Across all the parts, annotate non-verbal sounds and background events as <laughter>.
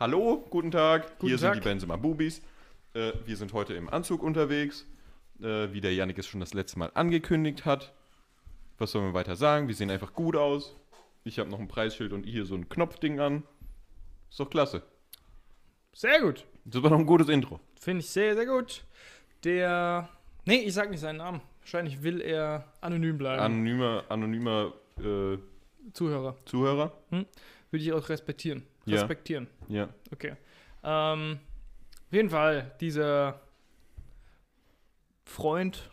Hallo, guten Tag. Guten Hier sind Tag. die Benzema Bubis. Äh, wir sind heute im Anzug unterwegs. Äh, wie der Yannick es schon das letzte Mal angekündigt hat. Was sollen wir weiter sagen? Wir sehen einfach gut aus. Ich habe noch ein Preisschild und hier so ein Knopfding an. Ist doch klasse. Sehr gut. Das war doch ein gutes Intro. Finde ich sehr, sehr gut. Der. Nee, ich sag nicht seinen Namen. Wahrscheinlich will er anonym bleiben. Anonymer, anonymer äh, Zuhörer. Zuhörer. Würde ich auch respektieren. Respektieren. Ja. Okay. Ähm, auf jeden Fall, dieser Freund,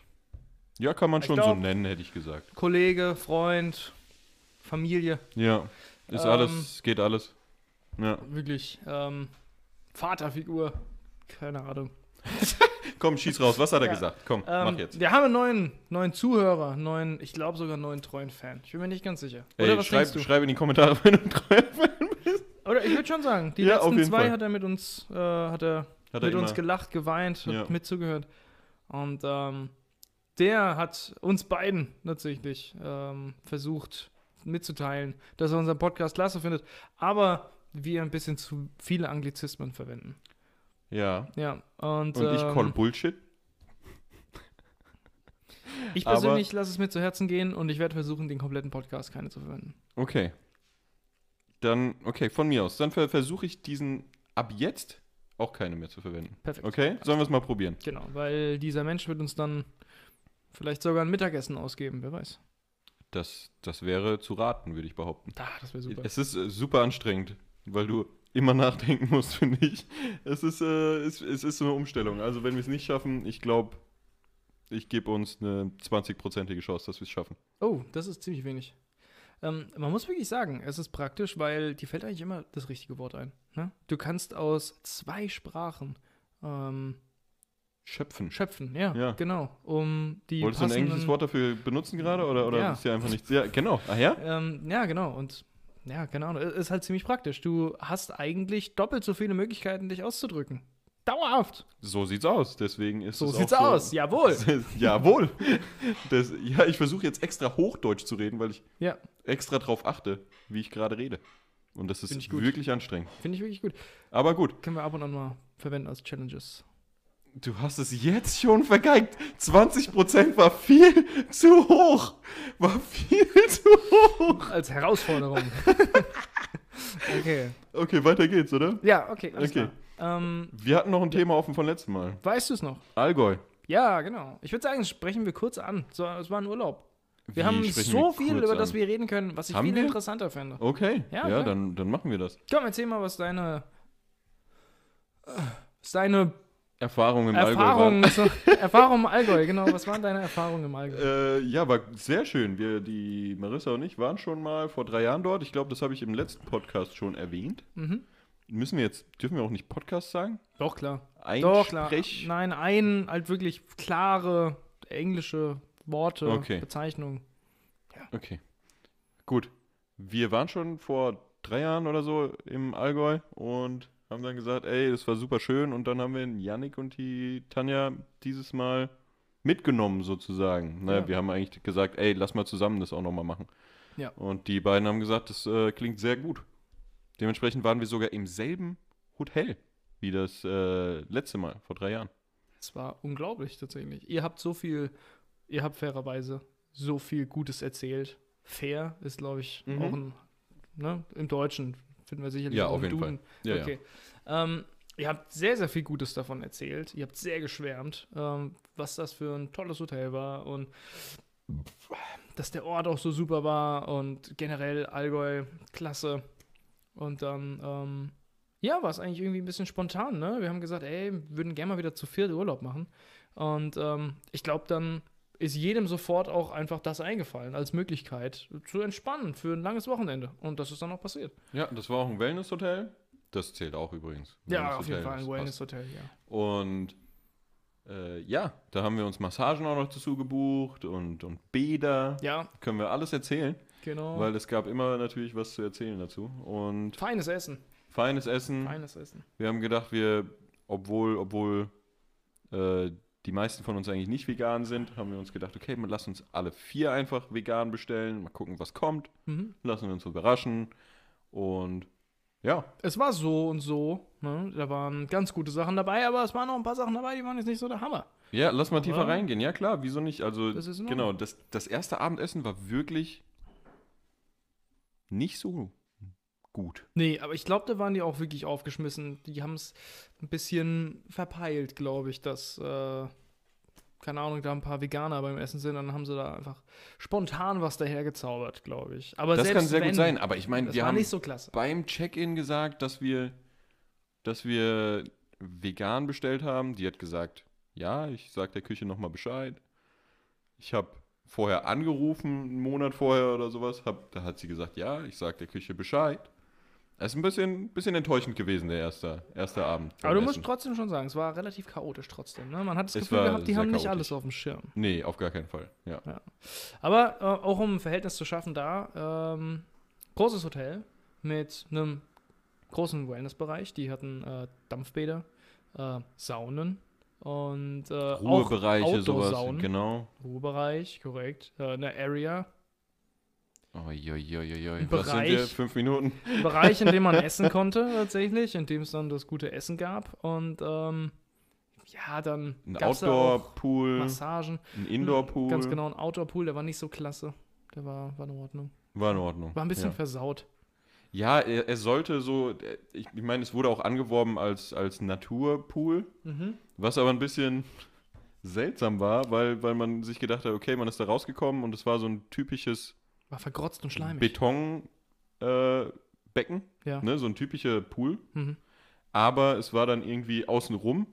Ja, kann man schon so glaub- nennen, hätte ich gesagt. Kollege, Freund, Familie, Ja. Ist Ähm, alles, geht alles. Ja. wirklich ähm, Vaterfigur. Keine Ahnung. <laughs> Komm, schieß raus. Was hat er Ja. gesagt? Komm, Ähm, mach jetzt. Wir haben einen neuen, neuen Zuhörer, neuen, ich glaube sogar einen neuen treuen Fan. Ich bin mir nicht ganz sicher. Oder Ey, was schreib, schreib in die Kommentare, wenn du treu bist. Oder ich würde schon sagen, die Ja, letzten zwei Fall. hat er mit uns, äh, hat er Hat er mit uns immer- gelacht, geweint, hat Ja. mit zugehört. Und ähm, der hat uns beiden tatsächlich ähm, versucht mitzuteilen, dass er unseren Podcast klasse findet, aber wir ein bisschen zu viele Anglizismen verwenden. Ja. Ja, und, Und ich ähm, call Bullshit. ich persönlich lasse es mir zu Herzen gehen und ich werde versuchen, den kompletten Podcast keine zu verwenden. Okay. Dann, okay, von mir aus. Dann ver versuche ich diesen ab jetzt auch keine mehr zu verwenden. Perfekt. Okay? Sollen wir es mal probieren? Genau, weil dieser Mensch wird uns dann vielleicht sogar ein Mittagessen ausgeben, wer weiß. Das, das wäre zu raten, würde ich behaupten. Ah, das wäre super. Es ist äh, super anstrengend, weil du immer <laughs> nachdenken musst, finde ich. Es ist, äh, es, es ist so eine Umstellung. Also wenn wir es nicht schaffen, ich glaube, ich gebe uns eine 20-prozentige Chance, dass wir es schaffen. Oh, das ist ziemlich wenig. Ähm, man muss wirklich sagen, es ist praktisch, weil dir fällt eigentlich immer das richtige Wort ein. Ne? Du kannst aus zwei Sprachen ähm, Schöpfen. schöpfen, ja, Ja. genau, um die Wolltest du ein englisches Wort dafür benutzen gerade? Oder, oder Ja. ist ja einfach nichts? Ja, genau. Ach ja? Ähm, ja, genau, und ja, genau, es ist halt ziemlich praktisch. Du hast eigentlich doppelt so viele Möglichkeiten, dich auszudrücken. Dauerhaft. So sieht's aus. Deswegen ist So es sieht's auch so, aus, jawohl. <laughs> Jawohl. Das, ja, ich versuche jetzt extra Hochdeutsch zu reden, weil ich Ja, extra drauf achte, wie ich gerade rede. Und das ist wirklich anstrengend. finde ich wirklich gut. Aber gut, Können wir ab und an mal verwenden als Challenges. du hast es jetzt schon vergeigt. 20% war viel zu hoch. War viel zu hoch. Als Herausforderung. <laughs> okay. Okay, weiter geht's, oder? Ja, okay, alles Okay. klar. Ähm, Wir hatten noch ein Thema offen von letztem Mal. weißt du es noch? Allgäu. Ja, genau. Ich würde sagen, sprechen wir kurz an. So, es war ein Urlaub. Wir Wie haben so wir viel, über das an? wir reden können, was ich Haben viel wir? interessanter finde. Okay, Ja, ja, dann, dann machen wir das. Komm, erzähl mal, was deine, was deine Erfahrung im Allgäu Erfahrungen, war. <laughs> Erfahrung im Allgäu, genau. Was waren deine Erfahrungen im Allgäu? Äh, ja, war sehr schön. Wir, die Marissa und ich waren schon mal vor drei Jahren dort. Ich glaube, das habe ich im letzten Podcast schon erwähnt. Mhm. Müssen wir jetzt, dürfen wir auch nicht Podcast sagen? Doch, klar. Ein Doch, klar. Sprech- Nein, ein, halt wirklich klare englische Worte, Okay. Bezeichnungen. Okay. Gut. Wir waren schon vor drei Jahren oder so im Allgäu und haben dann gesagt, ey, das war super schön. Und dann haben wir den Yannick und die Tanja dieses Mal mitgenommen sozusagen. Naja, Ja. wir haben eigentlich gesagt, ey, lass mal zusammen das auch nochmal machen. Ja. Und die beiden haben gesagt, das äh, klingt sehr gut. Dementsprechend waren wir sogar im selben Hotel wie das äh, letzte Mal, vor drei Jahren. Es war unglaublich tatsächlich. Ihr habt so viel, ihr habt fairerweise so viel Gutes erzählt. Fair ist, glaube ich, Mhm. auch ein, ne, im Deutschen finden wir sicherlich Ja, auch auf jeden Duden. Ja, okay. Ähm, ihr habt sehr, sehr viel Gutes davon erzählt. Ihr habt sehr geschwärmt, ähm, was das für ein tolles Hotel war und dass der Ort auch so super war und generell Allgäu klasse. Und dann, ähm, ja, war es eigentlich irgendwie ein bisschen spontan, ne? Wir haben gesagt, ey, wir würden gerne mal wieder zu viert Urlaub machen. Und ähm, ich glaube, dann ist jedem sofort auch einfach das eingefallen als Möglichkeit zu entspannen für ein langes Wochenende. Und das ist dann auch passiert. Ja, das war auch ein Wellness-Hotel. Das zählt auch übrigens. Ja, auf jeden Fall ein. Wellness-Hotel, ja. Und äh, ja, da haben wir uns Massagen auch noch dazu gebucht und, und Bäder. Ja, Können wir alles erzählen, genau. weil es gab immer natürlich was zu erzählen dazu. Und Feines Essen. feines Essen. Feines Essen. Wir haben gedacht, wir, obwohl, obwohl äh, die meisten von uns eigentlich nicht vegan sind, haben wir uns gedacht, okay, man lass uns alle vier einfach vegan bestellen, mal gucken, was kommt, Mhm. lassen wir uns überraschen. Und Ja, Es war so und so. Ne? Da waren ganz gute Sachen dabei, aber es waren noch ein paar Sachen dabei, die waren jetzt nicht so der Hammer. ja, lass mal tiefer Aber- reingehen. Ja, klar, wieso nicht? Also, Das genau, das, das erste Abendessen war wirklich nicht so gut. Nee, aber ich glaube, da waren die auch wirklich aufgeschmissen. Die haben es ein bisschen verpeilt, glaube ich, dass, äh, keine Ahnung, da ein paar Veganer beim Essen sind. Dann haben sie da einfach spontan was dahergezaubert, glaube ich. Aber Das kann sehr wenn, gut sein, aber ich meine, Das wir war haben nicht so klasse. beim Check-in gesagt, dass wir, dass wir vegan bestellt haben. Die hat gesagt, ja, ich sag der Küche nochmal Bescheid. Ich habe vorher angerufen, einen Monat vorher oder sowas. Hab, da hat sie gesagt, ja, ich sag der Küche Bescheid. Es ist ein bisschen, bisschen enttäuschend gewesen, der erste, erste Abend. Aber du musst Essen. trotzdem schon sagen, es war relativ chaotisch trotzdem. Ne? Man hat das Es Gefühl gehabt, die haben nicht chaotisch. alles auf dem Schirm. Nee, auf gar keinen Fall. Ja. Aber äh, auch um ein Verhältnis zu schaffen, da ähm, großes Hotel mit einem großen Wellnessbereich. Die hatten äh, Dampfbäder, äh, Saunen und äh, Ruhebereiche, sowas. Genau. Ruhebereich, korrekt. Äh, eine Area, Uiuiuiui. Ein Was sind wir? Fünf Minuten? ein Bereich, in dem man <laughs> essen konnte tatsächlich, in dem es dann das gute Essen gab und ähm, ja, dann Ein Outdoor-Pool, Massagen. ein Indoor-Pool. Ganz genau, ein Outdoor-Pool, der war nicht so klasse. Der war, war in Ordnung. War in Ordnung. War ein bisschen ja. versaut. Ja, er, er sollte so, ich, ich meine, es wurde auch angeworben als, als Naturpool, Mhm. was aber ein bisschen seltsam war, weil, weil man sich gedacht hat, okay, man ist da rausgekommen und es war so ein typisches War vergrotzt und schleimig. Betonbecken, äh, Becken, Ja. ne, so ein typischer Pool, Mhm. aber es war dann irgendwie außenrum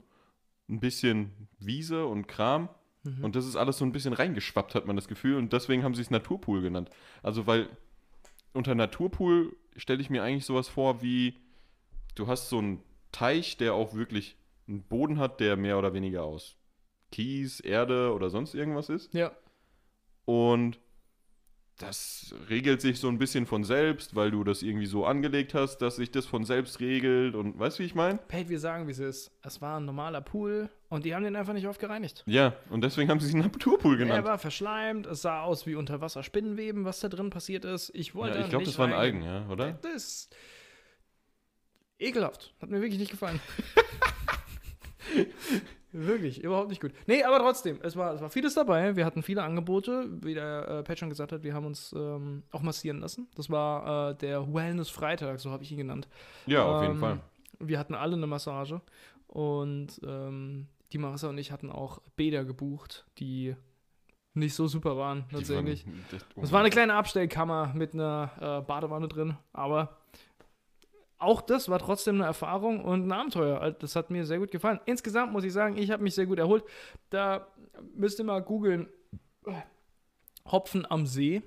ein bisschen Wiese und Kram Mhm. und das ist alles so ein bisschen reingeschwappt, hat man das Gefühl und deswegen haben sie es Naturpool genannt. Also weil unter Naturpool stelle ich mir eigentlich sowas vor wie, du hast so einen Teich, der auch wirklich einen Boden hat, der mehr oder weniger aus Kies, Erde oder sonst irgendwas ist. Ja. Und das regelt sich so ein bisschen von selbst, weil du das irgendwie so angelegt hast, dass sich das von selbst regelt und weißt du, wie ich meine? Pate, wir sagen, wie es ist. Es war ein normaler Pool und die haben den einfach nicht oft gereinigt. Ja, und deswegen haben sie es Naturpool Er genannt. war verschleimt, es sah aus wie unter Wasser Spinnenweben, was da drin passiert ist. Ich wollte Ja, ich glaube, das war ein reingehen. Eigen, ja, oder? Das ist ekelhaft. Hat mir wirklich nicht gefallen. <laughs> wirklich, überhaupt nicht gut. Nee, aber trotzdem, es war, es war vieles dabei. Wir hatten viele Angebote. Wie der äh, Pat schon gesagt hat, wir haben uns ähm, auch massieren lassen. Das war äh, der Wellness-Freitag, so habe ich ihn genannt. Ja, auf jeden Ähm, Fall. Wir hatten alle eine Massage und ähm, die Marissa und ich hatten auch Bäder gebucht, die nicht so super waren, tatsächlich. Es war eine kleine Abstellkammer mit einer äh, Badewanne drin, aber auch das war trotzdem eine Erfahrung und ein Abenteuer. Also, Das hat mir sehr gut gefallen. Insgesamt muss ich sagen, ich habe mich sehr gut erholt. Da müsst ihr mal googeln. Hopfen am See.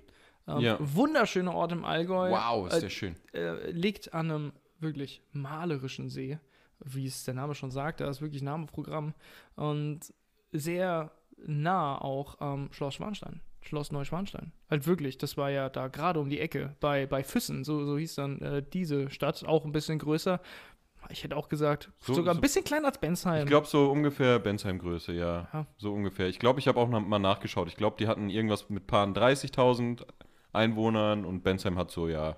Ähm, Ja. Wunderschöner Ort im Allgäu. Wow, ist Äh, der schön. äh, liegt an einem wirklich malerischen See, wie es der Name schon sagt. Da ist wirklich Namenprogramm und sehr nah auch am Schloss Schwanstein. Schloss Neuschwanstein. Halt wirklich, das war ja da gerade um die Ecke bei, bei Füssen, so, so hieß dann äh, diese Stadt, auch ein bisschen größer. Ich hätte auch gesagt, So- sogar ein so- bisschen kleiner als Bensheim. Ich glaube so ungefähr Bensheim-Größe, ja. Ja. So ungefähr. Ich glaube, ich habe auch noch mal nachgeschaut. Ich glaube, die hatten irgendwas mit paaren 30.000 Einwohnern und Bensheim hat so ja ein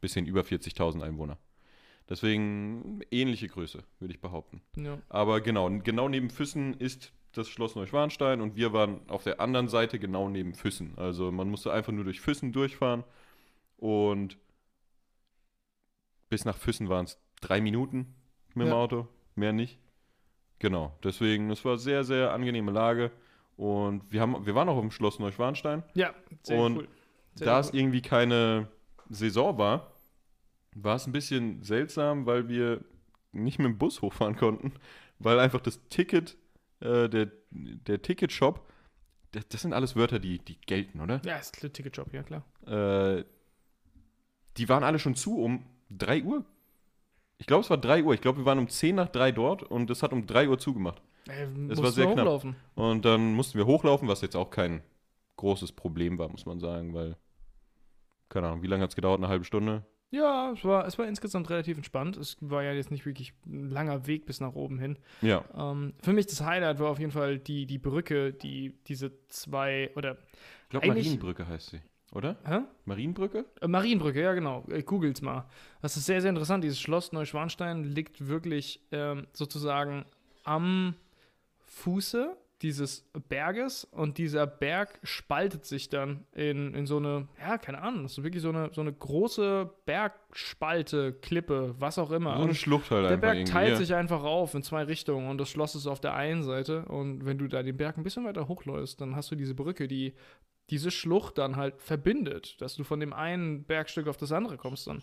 bisschen über 40.000 Einwohner. Deswegen ähnliche Größe, würde ich behaupten. ja. Aber genau, genau neben Füssen ist das Schloss Neuschwanstein und wir waren auf der anderen Seite genau neben Füssen. Also man musste einfach nur durch Füssen durchfahren und bis nach Füssen waren es drei Minuten mit dem Ja. Auto, mehr nicht. Genau, deswegen, es war sehr, sehr angenehme Lage und wir, haben, wir waren auch im Schloss Neuschwanstein. ja, sehr Und cool. Sehr da cool. es irgendwie keine Saison war, war es ein bisschen seltsam, weil wir nicht mit dem Bus hochfahren konnten, weil einfach das Ticket, äh, der, der Ticketshop, das, das sind alles Wörter, die, die gelten, oder? Ja, ist ein Ticketjob, ja klar. Äh, die waren alle schon zu um 3 Uhr. Ich glaube, es war 3 Uhr. Ich glaube, wir waren um 10 nach 3 dort und es hat um 3 Uhr zugemacht. Äh, Es mussten war sehr wir knapp. hochlaufen. Und dann mussten wir hochlaufen, was jetzt auch kein großes Problem war, muss man sagen, weil, keine Ahnung, wie lange hat es gedauert? Eine halbe Stunde? Ja, es war, es war insgesamt relativ entspannt. Es war ja jetzt nicht wirklich ein langer Weg bis nach oben hin. Ja. Ähm, für mich das Highlight war auf jeden Fall die, die Brücke, die diese zwei oder Ich glaube, Marienbrücke heißt sie. oder? Hä? Marienbrücke? Äh, Marienbrücke, ja genau. Äh, Googelt's mal. Das ist sehr, sehr interessant. Dieses Schloss Neuschwanstein liegt wirklich ähm, sozusagen am Fuße dieses Berges und dieser Berg spaltet sich dann in, in so eine, ja, keine Ahnung, das ist wirklich so eine, so eine große Bergspalte, Klippe, was auch immer. So eine Schlucht halt der Berg teilt ja. sich einfach auf in zwei Richtungen und das Schloss ist auf der einen Seite und wenn du da den Berg ein bisschen weiter hochläufst, dann hast du diese Brücke, die diese Schlucht dann halt verbindet, dass du von dem einen Bergstück auf das andere kommst dann.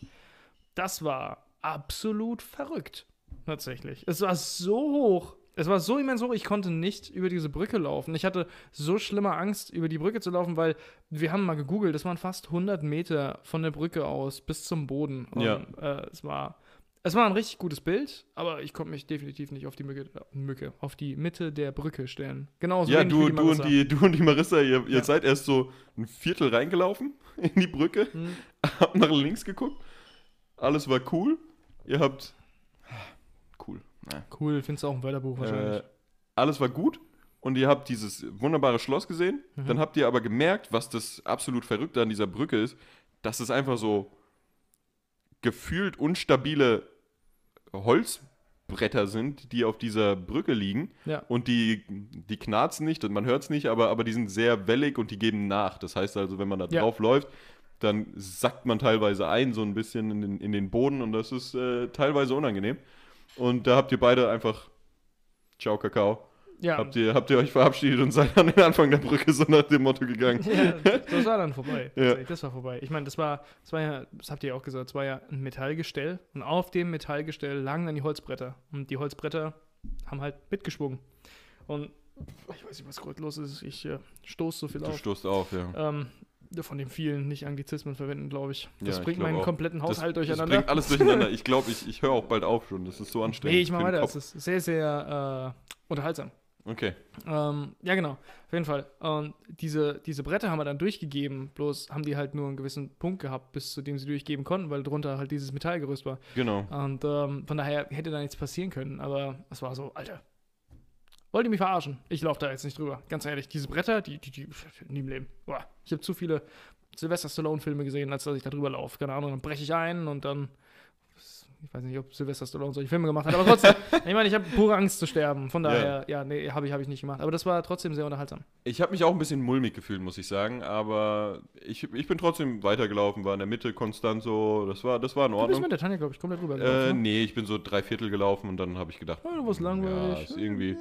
Das war absolut verrückt, tatsächlich. Es war so hoch, es war so immens hoch, ich konnte nicht über diese Brücke laufen. Ich hatte so schlimme Angst, über die Brücke zu laufen, weil wir haben mal gegoogelt, das waren fast 100 Meter von der Brücke aus bis zum Boden. Und, Ja. Äh, es war es war ein richtig gutes Bild, aber ich konnte mich definitiv nicht auf die Mücke, Mücke auf die Mitte der Brücke stellen. Genauso Ja, wenig du, du, und die, du und die Marissa, ihr, ihr Ja. seid erst so ein Viertel reingelaufen <laughs> in die Brücke, Hm. habt nach links geguckt, alles war cool. Ihr habt. Cool. Findest du auch im Wörterbuch wahrscheinlich. Äh, alles war gut und ihr habt dieses wunderbare Schloss gesehen. Mhm. Dann habt ihr aber gemerkt, was das absolut Verrückte an dieser Brücke ist, dass es einfach so gefühlt unstabile Holzbretter sind, die auf dieser Brücke liegen. Ja. Und die, die knarzen nicht und man hört es nicht, aber, aber die sind sehr wellig und die geben nach. Das heißt also, wenn man da Ja. drauf läuft, dann sackt man teilweise ein, so ein bisschen in den, in den Boden und das ist äh, teilweise unangenehm. Und da habt ihr beide einfach Ciao, Kakao. ja, Habt, ihr, habt ihr euch verabschiedet und seid an den Anfang der Brücke so nach dem Motto gegangen. ja, das war dann vorbei. <laughs> Ja. Das war vorbei. Ich meine, das war, das war ja, das habt ihr ja auch gesagt, es war ja ein Metallgestell und auf dem Metallgestell lagen dann die Holzbretter. Und die Holzbretter haben halt mitgeschwungen. Und ich weiß nicht, was gerade los ist. Ich äh, stoße so viel Du auf. stoßt auf, ja. Ähm, von den vielen nicht Anglizismen verwenden, glaube ich. Das Ja, bringt meinen auch. kompletten Das, Haushalt das durcheinander. bringt alles durcheinander. <laughs> Ich glaube, ich, ich höre auch bald auf schon. Das ist so anstrengend. nee, ich mache weiter. Es ist sehr, sehr äh, unterhaltsam. Okay. Ähm, ja, genau. Auf jeden Fall. Und diese, diese Bretter haben wir dann durchgegeben, bloß haben die halt nur einen gewissen Punkt gehabt, bis zu dem sie durchgeben konnten, weil drunter halt dieses Metallgerüst war. Genau. Und ähm, von daher hätte da nichts passieren können. Aber es war so, Alter. Wollt ihr mich verarschen? Ich laufe da jetzt nicht drüber. Ganz ehrlich, diese Bretter, die, die, die, nie im Leben. Boah, ich habe zu viele Sylvester Stallone-Filme gesehen, als dass ich da drüber laufe. Keine Ahnung, dann breche ich ein und dann. Ich weiß nicht, ob Sylvester Stallone solche Filme gemacht hat, aber trotzdem. <laughs> ich meine, ich habe pure Angst zu sterben. Von daher, ja, nee, habe ich, hab ich nicht gemacht. Aber das war trotzdem sehr unterhaltsam. Ich habe mich auch ein bisschen mulmig gefühlt, muss ich sagen, aber ich, ich bin trotzdem weitergelaufen, war in der Mitte konstant so, das war, das war in Du bist Ordnung. mit der Tanja, glaube ich, komplett rüber Äh, ne? nee, ich bin so drei Viertel gelaufen und dann habe ich gedacht, Ja, du warst langweilig. Ja, ist irgendwie.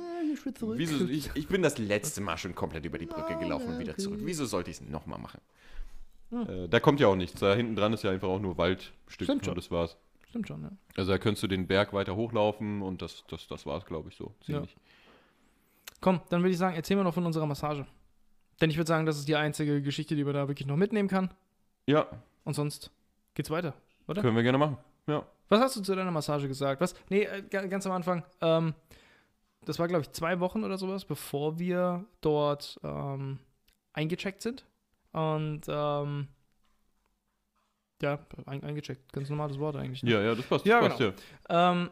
Ja, zurück. wieso, ich, ich bin das letzte Mal schon komplett über die Brücke gelaufen und wieder zurück. Wieso sollte ich es nochmal machen? Hm. Äh, da kommt ja auch nichts. Da hinten dran ist ja einfach auch nur Waldstück Stimmt schon. und das war's. Stimmt schon, ja. Also da könntest du den Berg weiter hochlaufen und das, das, das war's, glaube ich, so. Ja. Ziemlich. Komm, dann würde ich sagen, erzähl mal noch von unserer Massage. Denn ich würde sagen, das ist die einzige Geschichte, die man da wirklich noch mitnehmen kann. Ja, Und sonst geht's weiter. Oder? können wir gerne machen. Ja. Was hast du zu deiner Massage gesagt? Was? Nee, äh, ga- ganz am Anfang. Ähm, das war, glaube ich, zwei Wochen oder sowas, bevor wir dort ähm, eingecheckt sind. Und ähm, ja, ein, eingecheckt. Ganz normales Wort eigentlich. ne? Ja, ja, das passt. Ja, das passt genau. ja. Ähm,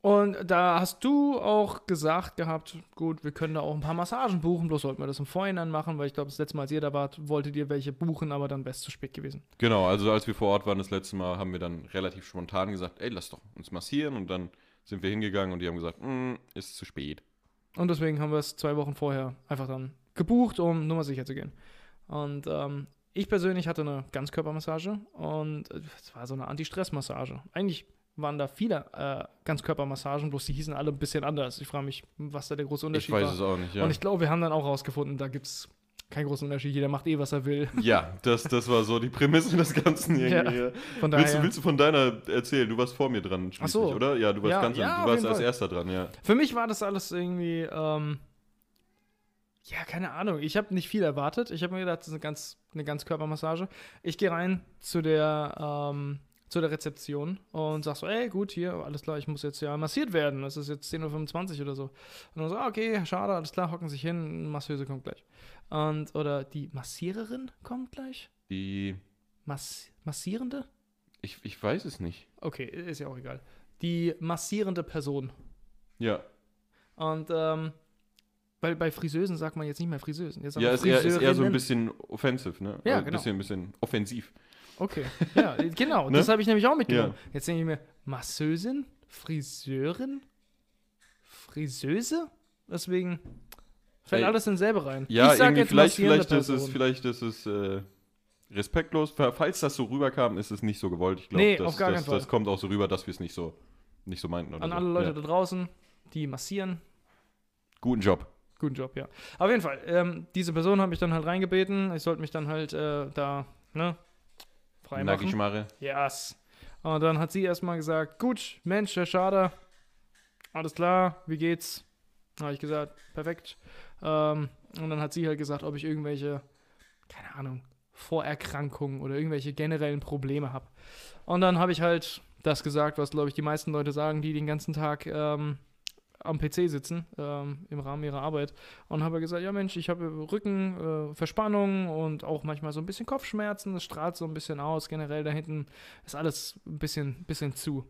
und da hast du auch gesagt gehabt, gut, wir können da auch ein paar Massagen buchen, bloß sollten wir das im Vorhinein machen, weil ich glaube, das letzte Mal, als ihr da wart, wolltet ihr welche buchen, aber dann wäre es zu spät gewesen. Genau, also als wir vor Ort waren das letzte Mal, haben wir dann relativ spontan gesagt, ey, lass doch uns massieren und dann sind wir hingegangen und die haben gesagt, "Mm, ist zu spät. Und deswegen haben wir es zwei Wochen vorher einfach dann gebucht, um Nummer sicher zu gehen. Und ähm, ich persönlich hatte eine Ganzkörpermassage und äh, es war so eine Anti-Stress-Massage. Eigentlich waren da viele äh, Ganzkörpermassagen, bloß die hießen alle ein bisschen anders. Ich frage mich, was da der große Ich Unterschied weiß war. es auch nicht, ja. Und ich glaube, wir haben dann auch rausgefunden, da gibt es keinen großen Unterschied. Jeder macht eh, was er will. <laughs> ja, das, das war so die Prämisse des Ganzen irgendwie. Ja. Von daher, Willst, du, willst du von deiner erzählen? Du warst vor mir dran, schließlich, so. oder? Ja, du warst Ja, ganz ja, du warst als Fall. erster dran, ja. für mich war das alles irgendwie, ähm, ja, keine Ahnung. Ich habe nicht viel erwartet. Ich habe mir gedacht, das ist eine ganz, eine Ganzkörpermassage. Ich gehe rein zu der, ähm, zu der Rezeption und sag so, ey, gut, hier, alles klar, ich muss jetzt ja massiert werden. Das ist jetzt 10.25 Uhr oder so. Und dann so, ah, okay, schade, alles klar, hocken sich hin, Masseuse kommt gleich. Und, oder die Massiererin kommt gleich? Die, Mass Massierende? ich, ich weiß es nicht. Okay, ist ja auch egal. Die massierende Person. Ja, Und ähm, Weil bei Friseusen sagt man jetzt nicht mehr Friseusen. Jetzt Ja, ist eher, ist eher so ein bisschen offensive, ne? Ja, Ein genau. bisschen, bisschen offensiv. Okay, ja, <laughs> genau. Ne? Das habe ich nämlich auch mitgenommen. Ja. Jetzt denke ich mir, Masseusin, Friseurin, Friseuse? Deswegen fällt Ey. alles in selbe rein. Ja, ich sag irgendwie jetzt vielleicht, vielleicht ist es, vielleicht ist es äh, respektlos. Falls das so rüberkam, ist es nicht so gewollt. Ich glaube, Nee, das, das, das kommt auch so rüber, dass wir es nicht so, nicht so meinten. An so. alle Leute Ja. da draußen, die massieren, Guten Job. Guten Job, ja. Auf jeden Fall, ähm, diese Person habe ich dann halt reingebeten. Ich sollte mich dann halt äh, da, ne, frei Nackig machen. mache. Yes. Und dann hat sie erstmal gesagt, gut, Mensch, Herr Schader, alles klar, wie geht's? Habe ich gesagt, perfekt. Ähm, und dann hat sie halt gesagt, ob ich irgendwelche, keine Ahnung, Vorerkrankungen oder irgendwelche generellen Probleme habe. Und dann habe ich halt das gesagt, was, glaube ich, die meisten Leute sagen, die den ganzen Tag ähm, am PC sitzen, ähm, im Rahmen ihrer Arbeit. Und habe gesagt, ja Mensch, ich habe Rückenverspannung äh, Verspannung und auch manchmal so ein bisschen Kopfschmerzen. Das strahlt so ein bisschen aus. Generell da hinten ist alles ein bisschen, bisschen zu.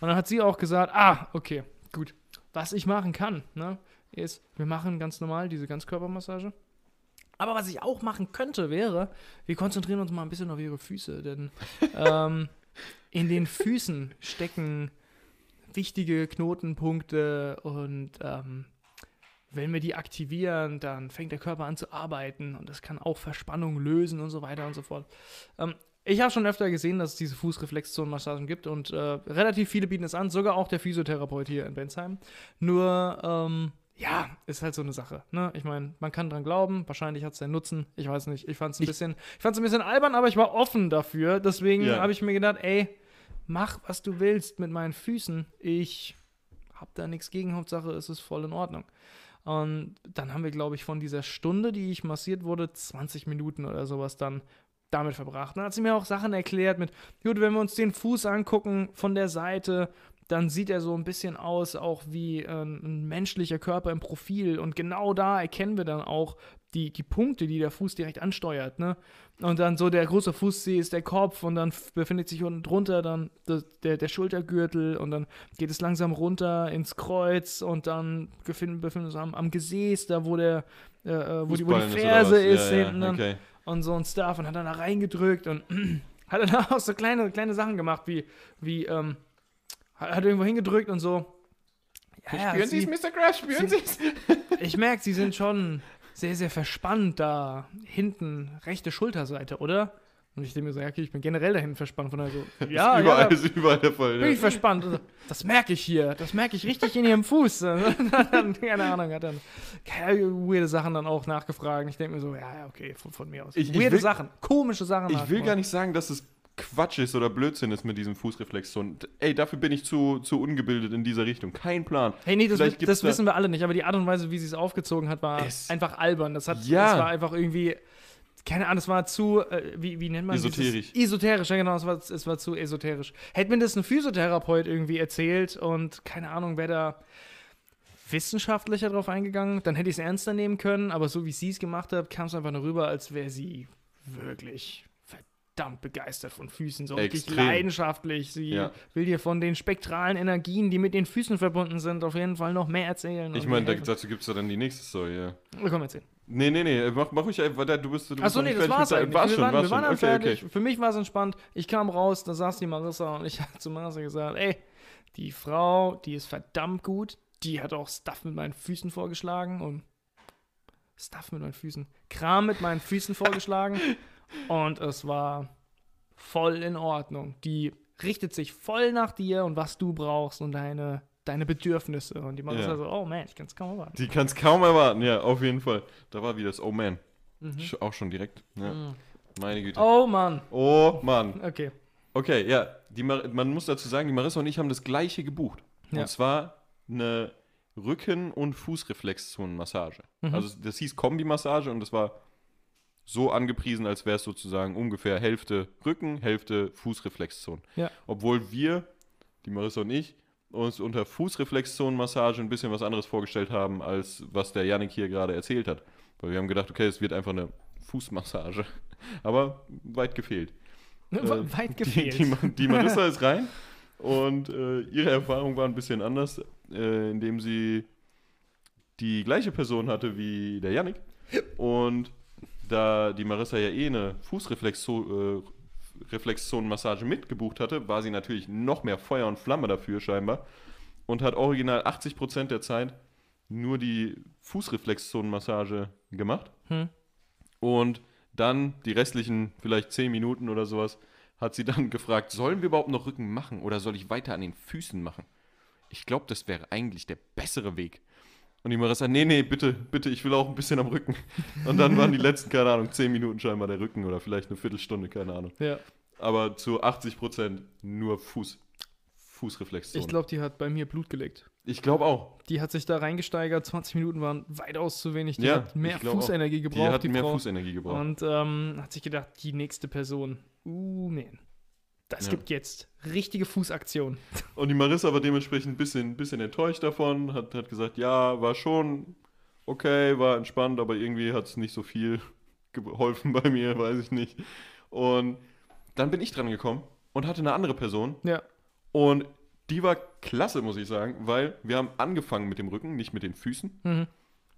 Und dann hat sie auch gesagt, ah, okay, gut. Was ich machen kann, ne, ist, wir machen ganz normal diese Ganzkörpermassage. Aber was ich auch machen könnte, wäre, wir konzentrieren uns mal ein bisschen auf ihre Füße, denn <laughs> ähm, in den Füßen stecken wichtige Knotenpunkte und ähm, wenn wir die aktivieren, dann fängt der Körper an zu arbeiten und das kann auch Verspannung lösen und so weiter und so fort. Ähm, ich habe schon öfter gesehen, dass es diese Fußreflexzonenmassagen gibt und äh, relativ viele bieten es an, sogar auch der Physiotherapeut hier in Bensheim. Nur, ähm, ja, ist halt so eine Sache. Ne? Ich meine, man kann dran glauben, wahrscheinlich hat es seinen Nutzen. Ich weiß nicht. Ich fand es ein Ich- bisschen, ich fand's ein bisschen albern, aber ich war offen dafür. Deswegen Ja. habe ich mir gedacht, ey, mach, was du willst mit meinen Füßen. Ich hab da nichts gegen, Hauptsache es ist voll in Ordnung. Und dann haben wir, glaube ich, von dieser Stunde, die ich massiert wurde, 20 Minuten oder sowas dann damit verbracht. Dann hat sie mir auch Sachen erklärt mit, gut, wenn wir uns den Fuß angucken von der Seite, dann sieht er so ein bisschen aus, auch wie äh, ein menschlicher Körper im Profil. Und genau da erkennen wir dann auch die, die Punkte, die der Fuß direkt ansteuert. Ne? Und dann so der große Fußzeh ist der Kopf und dann befindet sich unten drunter dann der, der Schultergürtel und dann geht es langsam runter ins Kreuz und dann befinden, wir uns am, am Gesäß, da wo der äh, äh, wo, die, wo die Ferse ist ja, hinten ja, okay. und so ein Stuff und hat dann da reingedrückt und <clears throat> hat dann <laughs> auch so kleine, kleine Sachen gemacht, wie, wie, ähm, hat, hat irgendwo hingedrückt und so. Ja, ja, sie, Mr. Crash? Spüren sie- es? <laughs> ich merke, sie sind schon sehr, sehr verspannt da hinten, rechte Schulterseite, oder? Und ich denke mir so, ja, okay, ich bin generell da hinten verspannt. Von daher so, <laughs> ja, überall ja, ist überall der Fall. bin ich Ja. verspannt. Also, Das merke ich hier. Das merke ich richtig in ihrem Fuß. <laughs> Dann, keine Ahnung, hat dann weirde Sachen dann auch nachgefragt. Ich denke mir so, ja, ja, okay, von, von mir aus. Ich- ich weirde will- Sachen, komische Sachen. Ich will gar nicht sagen, dass es Quatsch ist oder Blödsinn ist mit diesem Fußreflexzon. Ey, dafür bin ich zu, zu ungebildet in dieser Richtung. Kein Plan. Hey, nee, das, das da- wissen wir alle nicht, aber die Art und Weise, wie sie es aufgezogen hat, war Es- einfach albern. Das, hat, Ja. das war einfach irgendwie, keine Ahnung, das war zu, äh, wie, wie nennt man Esoterisch. Dieses, esoterisch, ja genau, es war, es war zu esoterisch. Hätte mir das ein Physiotherapeut irgendwie erzählt und keine Ahnung, wäre da wissenschaftlicher drauf eingegangen, dann hätte ich es ernster nehmen können, aber so wie sie es gemacht hat, kam es einfach nur rüber, als wäre sie wirklich verdammt begeistert von Füßen, so richtig Extrem. leidenschaftlich. Sie Ja. will dir von den spektralen Energien, die mit den Füßen verbunden sind, auf jeden Fall noch mehr erzählen. Ich meine, dazu gibt es ja dann die nächste Story, ja. Wir kommen erzählen. Nee, nee, nee, mach, mach ruhig einfach, du bist, du Achso, nee, das war's eigentlich. War's wir schon, waren, war's wir waren dann Okay, fertig. okay. Für mich war es entspannt. Ich kam raus, da saß die Marissa und ich <laughs> habe zu Marissa gesagt, ey, die Frau, die ist verdammt gut. Die hat auch Stuff mit meinen Füßen vorgeschlagen und Stuff mit meinen Füßen. Kram mit meinen Füßen vorgeschlagen <laughs> und es war voll in Ordnung. Die richtet sich voll nach dir und was du brauchst und deine, deine Bedürfnisse. Und die Marissa Ja. so, oh man, ich kann es kaum erwarten. Die kann es kaum erwarten, ja, auf jeden Fall. Da war wieder das Oh man. Mhm. Auch schon direkt. Ja. Mhm. Meine Güte. Oh Mann. Oh Mann. Okay. Okay, ja. Die Mar man muss dazu sagen, die Marissa und ich haben das gleiche gebucht. Ja. Und zwar eine Rücken- und Fußreflexzonenmassage. Mhm. Also das hieß Kombimassage und das war so angepriesen, als wäre es sozusagen ungefähr Hälfte Rücken, Hälfte Fußreflexzone. Ja. Obwohl wir, die Marissa und ich, uns unter Fußreflexzonenmassage ein bisschen was anderes vorgestellt haben, als was der Yannick hier gerade erzählt hat. Weil wir haben gedacht, okay, es wird einfach eine Fußmassage. <laughs> Aber weit gefehlt. <laughs> Äh, Weit gefehlt. Die, die, die Marissa <laughs> ist rein und äh, ihre Erfahrung war ein bisschen anders, äh, indem sie die gleiche Person hatte wie der Yannick. Und da die Marissa ja eh eine Fußreflexzonenmassage mitgebucht hatte, war sie natürlich noch mehr Feuer und Flamme dafür scheinbar. Und hat original 80% der Zeit nur die Fußreflexzonenmassage gemacht. Hm. Und dann die restlichen vielleicht 10 Minuten oder sowas hat sie dann <laughs> gefragt, sollen wir überhaupt noch Rücken machen oder soll ich weiter an den Füßen machen? Ich glaube, das wäre eigentlich der bessere Weg. Und die Marissa, nee, nee, bitte, bitte, ich will auch ein bisschen am Rücken. Und dann waren die <laughs> letzten, keine Ahnung, 10 Minuten scheinbar der Rücken oder vielleicht eine Viertelstunde, keine Ahnung. Ja. Aber zu 80 Prozent nur Fuß. Fußreflexzone. Ich glaube, die hat bei mir Blut geleckt. ich glaube auch. Die hat sich da reingesteigert. 20 Minuten waren weitaus zu wenig. Die Ja, hat mehr glaub auch. Fußenergie Die gebraucht. hat mehr Frau. Fußenergie gebraucht. Und ähm, hat sich gedacht, die nächste Person. Uh, nee. Das Ja. gibt jetzt richtige Fußaktion. <laughs> Und die Marissa war dementsprechend ein bisschen, bisschen enttäuscht davon, hat, hat gesagt, ja, war schon okay, war entspannt, aber irgendwie hat es nicht so viel <laughs> geholfen bei mir, <laughs> weiß ich nicht. Und dann bin ich dran gekommen und hatte eine andere Person Ja. und die war klasse, muss ich sagen, weil wir haben angefangen mit dem Rücken, nicht mit den Füßen. Mhm.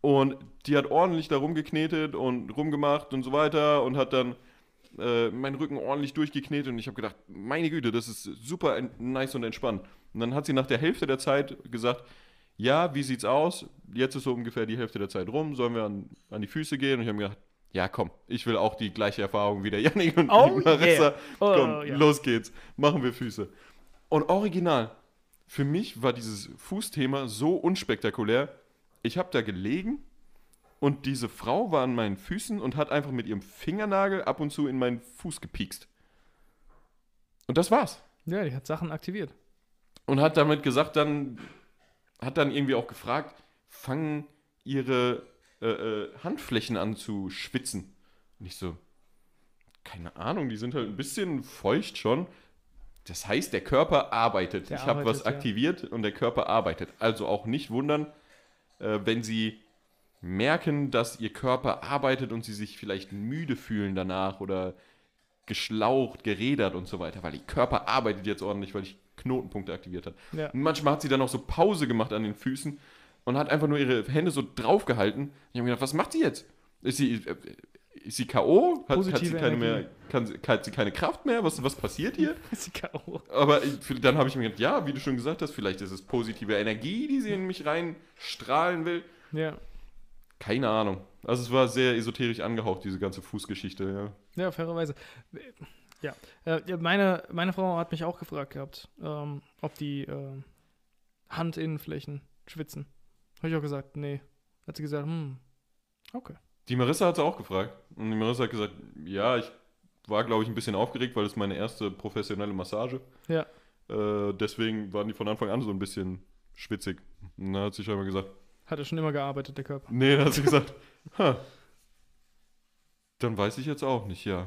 Und die hat ordentlich da rumgeknetet und rumgemacht und so weiter und hat dann äh, meinen Rücken ordentlich durchgeknetet und ich habe gedacht, meine Güte, das ist super nice und entspannt. Und dann hat sie nach der Hälfte der Zeit gesagt, ja, wie sieht's aus? Jetzt ist so ungefähr die Hälfte der Zeit rum, sollen wir an, an die Füße gehen? Und ich habe mir gedacht, ja, komm, ich will auch die gleiche Erfahrung wie der Janik und Oh, die Marissa. yeah. Oh, komm, ja. los geht's, machen wir Füße. Und original, für mich war dieses Fußthema so unspektakulär. Ich habe da gelegen und diese Frau war an meinen Füßen und hat einfach mit ihrem Fingernagel ab und zu in meinen Fuß gepiekst. Und das war's. Ja, die hat Sachen aktiviert. Und hat damit gesagt, dann hat dann irgendwie auch gefragt, fangen ihre äh, äh, Handflächen an zu schwitzen. Und ich so, keine Ahnung, die sind halt ein bisschen feucht schon. Das heißt, der Körper arbeitet. Der ich habe was arbeitet, ja. aktiviert und der Körper arbeitet. Also auch nicht wundern, äh, wenn sie merken, dass ihr Körper arbeitet und sie sich vielleicht müde fühlen danach oder geschlaucht, gerädert und so weiter, weil ihr Körper arbeitet jetzt ordentlich, weil ich Knotenpunkte aktiviert hat. Ja. Und manchmal hat sie dann auch so Pause gemacht an den Füßen und hat einfach nur ihre Hände so draufgehalten. Ich habe mir gedacht, was macht sie jetzt? Ist sie, äh, ist sie K.O.? Hat, hat, sie keine mehr, kann, sie- hat sie keine Kraft mehr? Was, was passiert hier? <laughs> Ist die K.O. Aber ich, dann habe ich mir gedacht, ja, wie du schon gesagt hast, vielleicht ist es positive Energie, die sie in mich reinstrahlen will. Ja. Keine Ahnung. Also es war sehr esoterisch angehaucht, diese ganze Fußgeschichte, ja. Ja, fairerweise. Ja, äh, meine, meine Frau hat mich auch gefragt gehabt, ähm, ob die äh, Handinnenflächen schwitzen. Habe ich auch gesagt, nee. Hat sie gesagt, hm, okay. Die Marissa hat sie auch gefragt. Und die Marissa hat gesagt, ja, ich war, glaube ich, ein bisschen aufgeregt, weil es meine erste professionelle Massage. Ja. Äh, deswegen waren die von Anfang an so ein bisschen schwitzig. Und dann hat sie scheinbar gesagt, Hat er schon immer gearbeitet, der Körper. nee, dann hat sie gesagt, <laughs> ha, dann weiß ich jetzt auch nicht, ja.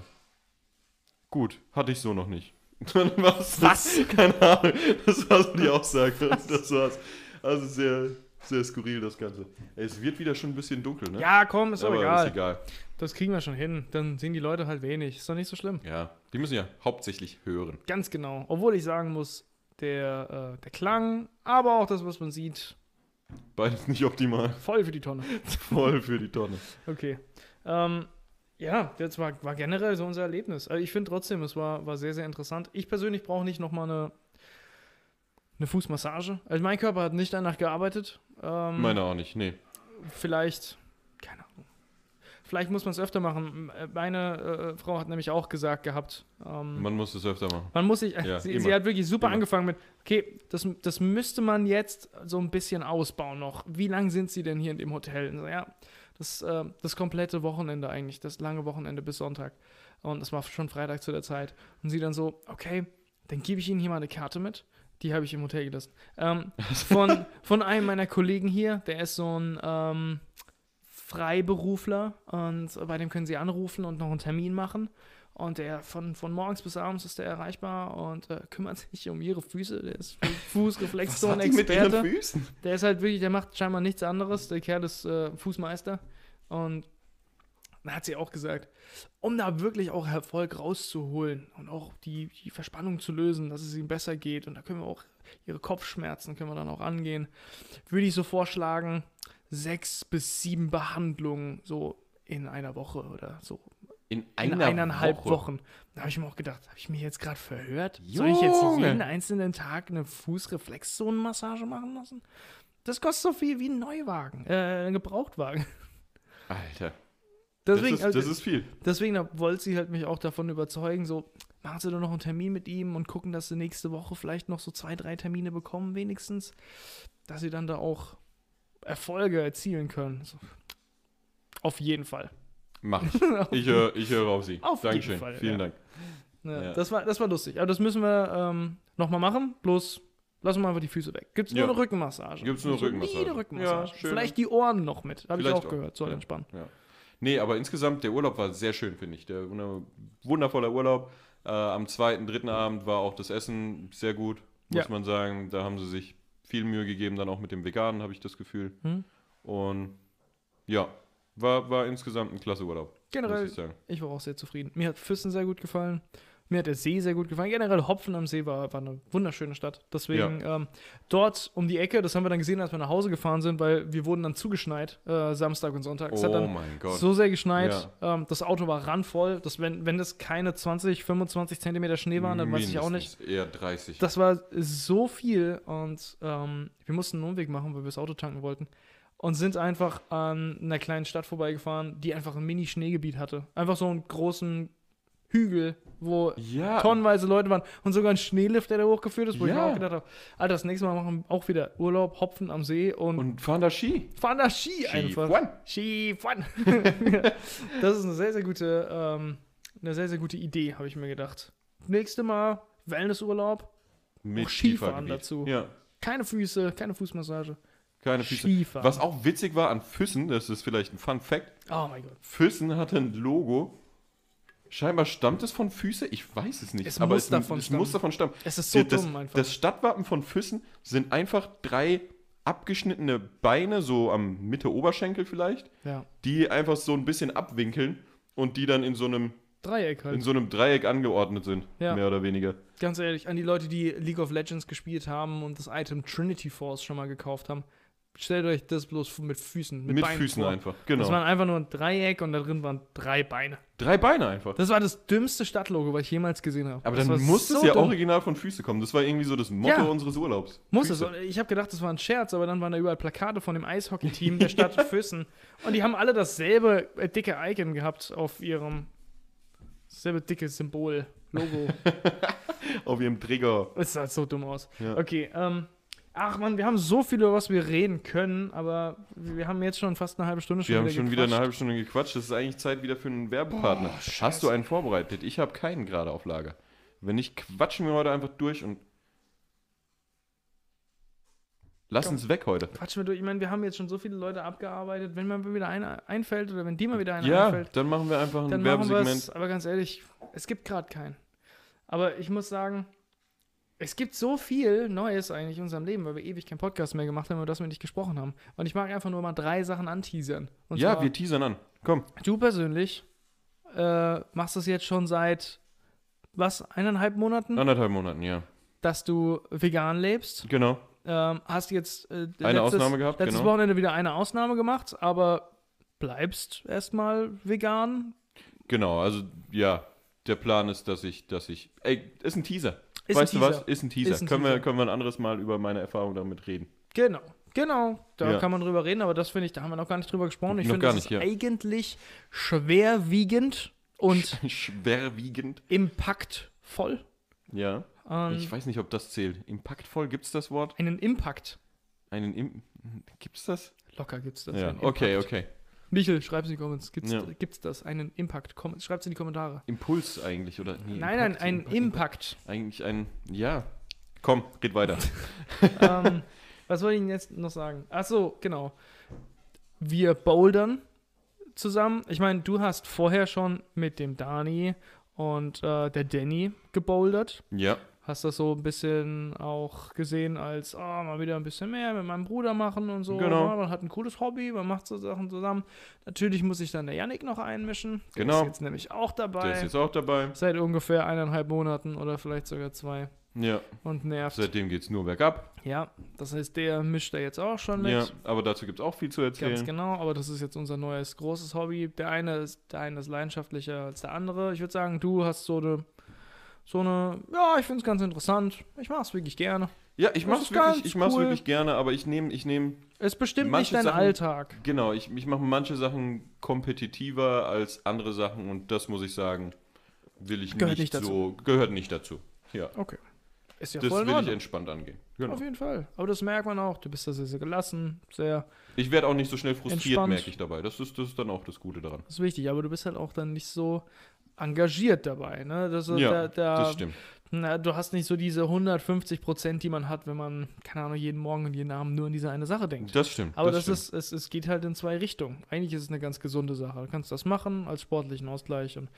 Gut, hatte ich so noch nicht. <laughs> Dann war's Was? Keine Ahnung. Das war so die Aussage. Das war's. Also sehr, sehr skurril das Ganze. Es wird wieder schon ein bisschen dunkel, ne? Ja, komm, ist doch Aber egal. ist egal. Das kriegen wir schon hin. Dann sehen die Leute halt wenig. Ist doch nicht so schlimm. Ja, die müssen ja hauptsächlich hören. Ganz genau. Obwohl ich sagen muss, der, äh, der Klang, aber auch das, was man sieht, Beides nicht optimal. voll für die Tonne. <laughs> Voll für die Tonne. Okay. Ähm, ja, das war, war generell so unser Erlebnis. Also ich finde trotzdem, es war, war sehr, sehr interessant. Ich persönlich brauche nicht nochmal eine, eine Fußmassage. Also mein Körper hat nicht danach gearbeitet. Ähm, Meiner auch nicht, nee. Vielleicht, keine Ahnung. Vielleicht muss man es öfter machen. Meine äh, Frau hat nämlich auch gesagt gehabt, ähm, Man muss es öfter machen. man muss sich, Ja, <laughs> sie, sie hat wirklich super Immer. angefangen mit, okay, das, das müsste man jetzt so ein bisschen ausbauen noch. Wie lange sind sie denn hier in dem Hotel? So, ja, das, äh, das komplette Wochenende eigentlich, das lange Wochenende bis Sonntag. Und es war schon Freitag zu der Zeit. Und sie dann so, okay, dann gebe ich Ihnen hier mal eine Karte mit. Die habe ich im Hotel gelassen. Ähm, <laughs> von, von einem meiner Kollegen hier, der ist so ein ähm, Freiberufler und bei dem können Sie anrufen und noch einen Termin machen. Und der von, von morgens bis abends ist der erreichbar und äh, kümmert <laughs> sich um ihre Füße. Der ist <laughs> Fußreflexzone-Experte. Füßen? Der ist halt wirklich, der macht scheinbar nichts anderes. Der Kerl ist äh, Fußmeister. Und dann hat sie auch gesagt, um da wirklich auch Erfolg rauszuholen und auch die, die Verspannung zu lösen, dass es ihm besser geht und da können wir auch ihre Kopfschmerzen können wir dann auch angehen, würde ich so vorschlagen, sechs bis sieben Behandlungen so in einer Woche oder so. In In einer eineinhalb Woche. Wochen. Da habe ich mir auch gedacht, habe ich mich jetzt gerade verhört? Soll ich jetzt Junge. jeden einzelnen Tag eine Fußreflexzonenmassage machen lassen? Das kostet so viel wie ein Neuwagen, äh, ein Gebrauchtwagen. Alter, Deswegen, das, ist, also, das ist viel. deswegen wollte sie halt mich auch davon überzeugen, so, machen Sie doch noch einen Termin mit ihm und gucken, dass Sie nächste Woche vielleicht noch so zwei, drei Termine bekommen, wenigstens, dass Sie dann da auch Erfolge erzielen können. So. Auf jeden Fall. Mach ich. <laughs> Ich höre ich höre auf Sie. Auf jeden Dankeschön. Fall, Vielen ja. Dank. Ja, Ja. Das, war, das war lustig. Aber das müssen wir ähm, nochmal machen. Bloß lassen wir einfach die Füße weg. Gibt es nur eine Rückenmassage? Gibt's nur eine Rückenmassage. Solide Rückenmassage. Vielleicht die Ohren noch mit. Habe ich auch auch. gehört. Soll entspannen. Nee, aber insgesamt, der Urlaub war sehr schön, finde ich. Der wunder- wundervoller Urlaub. Äh, am zweiten, dritten Abend war auch das Essen sehr gut, muss man sagen. Da haben sie sich viel Mühe gegeben, dann auch mit dem Veganen, habe ich das Gefühl. Hm? Und ja, war, war insgesamt ein klasse Urlaub, Generell, ich ich war auch sehr zufrieden. Mir hat Füssen sehr gut gefallen. Mir hat der See sehr gut gefallen. Generell Hopfen am See war, war eine wunderschöne Stadt. Deswegen ähm, dort um die Ecke, das haben wir dann gesehen, als wir nach Hause gefahren sind, weil wir wurden dann zugeschneit, äh, Samstag und Sonntag. Es hat Oh dann mein Gott. so sehr geschneit. Ähm, das Auto war randvoll. Das, wenn, wenn das keine 20, 25 Zentimeter Schnee waren, dann weiß ich auch nicht. Mindestens Eher 30. Das war so viel und ähm, wir mussten einen Umweg machen, weil wir das Auto tanken wollten. Und sind einfach an einer kleinen Stadt vorbeigefahren, die einfach ein Mini-Schneegebiet hatte. Einfach so einen großen Hügel, wo ja, tonnenweise Leute waren und sogar ein Schneelift, der da hochgeführt ist, wo ich mir Ja. auch gedacht habe, Alter, das nächste Mal machen wir auch wieder Urlaub, Hopfen am See und, und fahren da Ski. fahren da Ski, einfach. One. Skifahren. <laughs> das ist eine sehr, sehr gute, ähm, eine sehr, sehr gute Idee, habe ich mir gedacht. Nächste Mal Wellnessurlaub, Mit Auch Skifahren dazu. Ja, keine Füße, keine Fußmassage. keine Füße. Skifahren. Was auch witzig war an Füssen, das ist vielleicht ein Fun Fact, Oh mein Gott. Füssen hatte ein Logo. Scheinbar stammt es von Füße? Ich weiß es nicht. Es aber muss es, davon es stammen. muss davon stammen. Es ist so das, dumm einfach. das Stadtwappen von Füssen sind einfach drei abgeschnittene Beine, so am Mitte Oberschenkel vielleicht, ja. die einfach so ein bisschen abwinkeln und die dann in so einem, Dreieck in halt. so einem Dreieck angeordnet sind, Ja. mehr oder weniger. Ganz ehrlich, an die Leute, die League of Legends gespielt haben und das Item Trinity Force schon mal gekauft haben, stellt euch das bloß mit Füßen, mit, Mit, Beinen Füßen vor. einfach, Das genau. waren einfach nur ein Dreieck und da drin waren drei Beine. Drei Beine einfach. Das war das dümmste Stadtlogo, was ich jemals gesehen habe. aber das dann war muss so es ja dumm. original von Füße kommen. Das war irgendwie so das Motto Ja. unseres Urlaubs. Muss es. Ich habe gedacht, das war ein Scherz, aber dann waren da überall Plakate von dem Eishockey-Team <laughs> der Stadt Füssen. Und die haben alle dasselbe äh, dicke Icon gehabt auf ihrem selbe dicke Symbol, Logo. <laughs> Auf ihrem Trigger. Es sah so dumm aus. Ja. Okay, ähm. Ach man, wir haben so viel, über was wir reden können, aber wir haben jetzt schon fast eine halbe Stunde schon Wir haben schon wieder eine gequatscht. halbe Stunde gequatscht. Das ist eigentlich Zeit wieder für einen Werbepartner. Boah, Hast du einen vorbereitet? Ich habe keinen gerade auf Lager. Wenn nicht, quatschen wir heute einfach durch und lass Komm. uns weg heute. Quatschen wir durch. Ich meine, wir haben jetzt schon so viele Leute abgearbeitet. Wenn mir wieder einer einfällt oder wenn dir mal wieder einer Ja, einfällt, dann machen wir einfach ein dann Werbesegment. es. Aber ganz ehrlich, es gibt gerade keinen. Aber ich muss sagen, es gibt so viel Neues eigentlich in unserem Leben, weil wir ewig keinen Podcast mehr gemacht haben, über das wir nicht gesprochen haben. Und ich mag einfach nur mal drei Sachen anteasern. Und Ja, wir teasern an. Komm. du persönlich äh, machst das jetzt schon seit was, eineinhalb Monaten, Anderthalb Monaten, ja. dass du vegan lebst. Genau. Ähm, hast jetzt äh, Eine letztes, Ausnahme gehabt, letztes genau. Wochenende wieder eine Ausnahme gemacht, aber bleibst erstmal vegan. Genau, also ja, der Plan ist, dass ich, dass ich. Ey, ist ein Teaser. Ist weißt du was? Ist ein Teaser. Ist ein können, Teaser. Wir, können wir ein anderes Mal über meine Erfahrung damit reden. Genau, genau. Da Ja. kann man drüber reden, aber das finde ich, da haben wir noch gar nicht drüber gesprochen. Ich finde, das ist nicht, ja. eigentlich schwerwiegend und <laughs> Schwerwiegend. impactvoll. Ja. Ähm, Ich weiß nicht, ob das zählt. Impaktvoll, gibt's das Wort? einen Impact. Einen Im Gibt's das? Locker gibt's das. ja, okay, Impact. okay. Michel, schreib's in die Comments. Gibt's, Ja. gibt's das? Einen Impact? Komm, schreib's in die Kommentare. Impuls eigentlich, oder? Nee, nein, nein, Impact, ein Impact, Impact. Eigentlich ein, ja. Komm, red weiter. <laughs> ähm, was wollte ich Ihnen jetzt noch sagen? Ach so, genau. Wir bouldern zusammen. Ich meine, du hast vorher schon mit dem Dani und äh, der Danny gebouldert. ja, Hast das so ein bisschen auch gesehen als, oh, mal wieder ein bisschen mehr mit meinem Bruder machen und so. Genau. Ja, man hat ein cooles Hobby, man macht so Sachen zusammen. Natürlich muss sich dann der Yannick noch einmischen. Der Genau. ist jetzt nämlich auch dabei. der ist jetzt auch dabei. Seit ungefähr eineinhalb Monaten oder vielleicht sogar zwei. Ja, und nervt. seitdem geht's nur bergab. Ja, das heißt, der mischt da jetzt auch schon mit. Ja, aber dazu gibt's auch viel zu erzählen. Ganz genau, aber das ist jetzt unser neues großes Hobby. Der eine ist, der eine ist leidenschaftlicher als der andere. Ich würde sagen, du hast so eine, so eine, ja, ich finde es ganz interessant. Ich mache es wirklich gerne. Ja, ich mach's ist wirklich, ich mach's cool. wirklich gerne, aber ich nehme, ich nehme, Es bestimmt nicht dein Sachen- Alltag. genau, ich, ich mache manche Sachen kompetitiver als andere Sachen und das muss ich sagen, will ich Gehört nicht nicht so, gehört nicht dazu. Ja, Okay. Ist ja das voll will ich Ordnung. entspannt angehen. Genau. Auf jeden Fall. Aber das merkt man auch. Du bist da sehr, sehr gelassen, sehr, Ich werde auch nicht so schnell frustriert, Entspannt. merke ich dabei. Das ist, das ist dann auch das Gute daran. das ist wichtig. Aber du bist halt auch dann nicht so engagiert dabei. Ne? Das, Ja, der, der, das stimmt. Na, du hast nicht so diese 150 Prozent, die man hat, wenn man, keine Ahnung, jeden Morgen und jeden Abend nur an diese eine Sache denkt. Das stimmt. Aber das, stimmt. ist, es, es geht halt in zwei Richtungen. Eigentlich ist es eine ganz gesunde Sache. Du kannst das machen als sportlichen Ausgleich. Und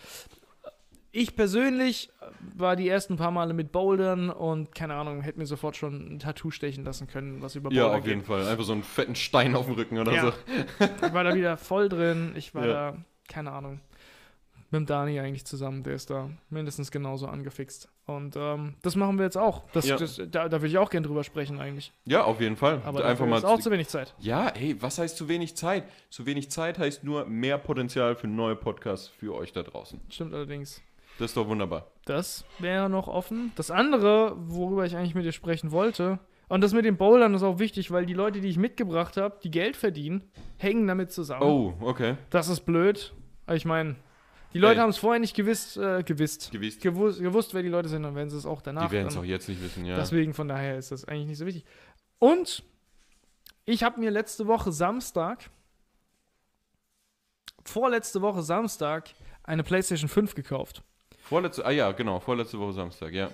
ich persönlich war die ersten paar Male mit Bouldern und keine Ahnung, hätte mir sofort schon ein Tattoo stechen lassen können, was über Ja, Boulder auf jeden Fall. Einfach so einen fetten Stein auf dem Rücken oder Ja. so. Ich war da wieder voll drin. Ich war Ja. da, keine Ahnung, mit dem Dani eigentlich zusammen. Der ist da mindestens genauso angefixt. Und ähm, das machen wir jetzt auch. Das, Ja. das, da, da würde ich auch gern drüber sprechen eigentlich. Ja, auf jeden Fall. Aber Einfach mal ist auch zu wenig Zeit. Ja, ey, was heißt zu wenig Zeit? Zu wenig Zeit heißt nur mehr Potenzial für neue Podcasts für euch da draußen. Stimmt allerdings. Das ist doch wunderbar. Das wäre noch offen. Das andere, worüber ich eigentlich mit dir sprechen wollte, und das mit den Bowlern ist auch wichtig, weil die Leute, die ich mitgebracht habe, die Geld verdienen, hängen damit zusammen. Oh, okay. Das ist blöd. Ich meine, die Leute haben es vorher nicht gewiss, äh, gewisst. Gewiss. Gewusst, gewusst, wer die Leute sind, dann werden sie es auch danach. Die werden es auch jetzt nicht wissen, ja. Deswegen, von daher ist das eigentlich nicht so wichtig. Und ich habe mir letzte Woche Samstag, vorletzte Woche Samstag, eine PlayStation 5 gekauft. Vorletzte, ah ja, genau, vorletzte Woche Samstag, ja.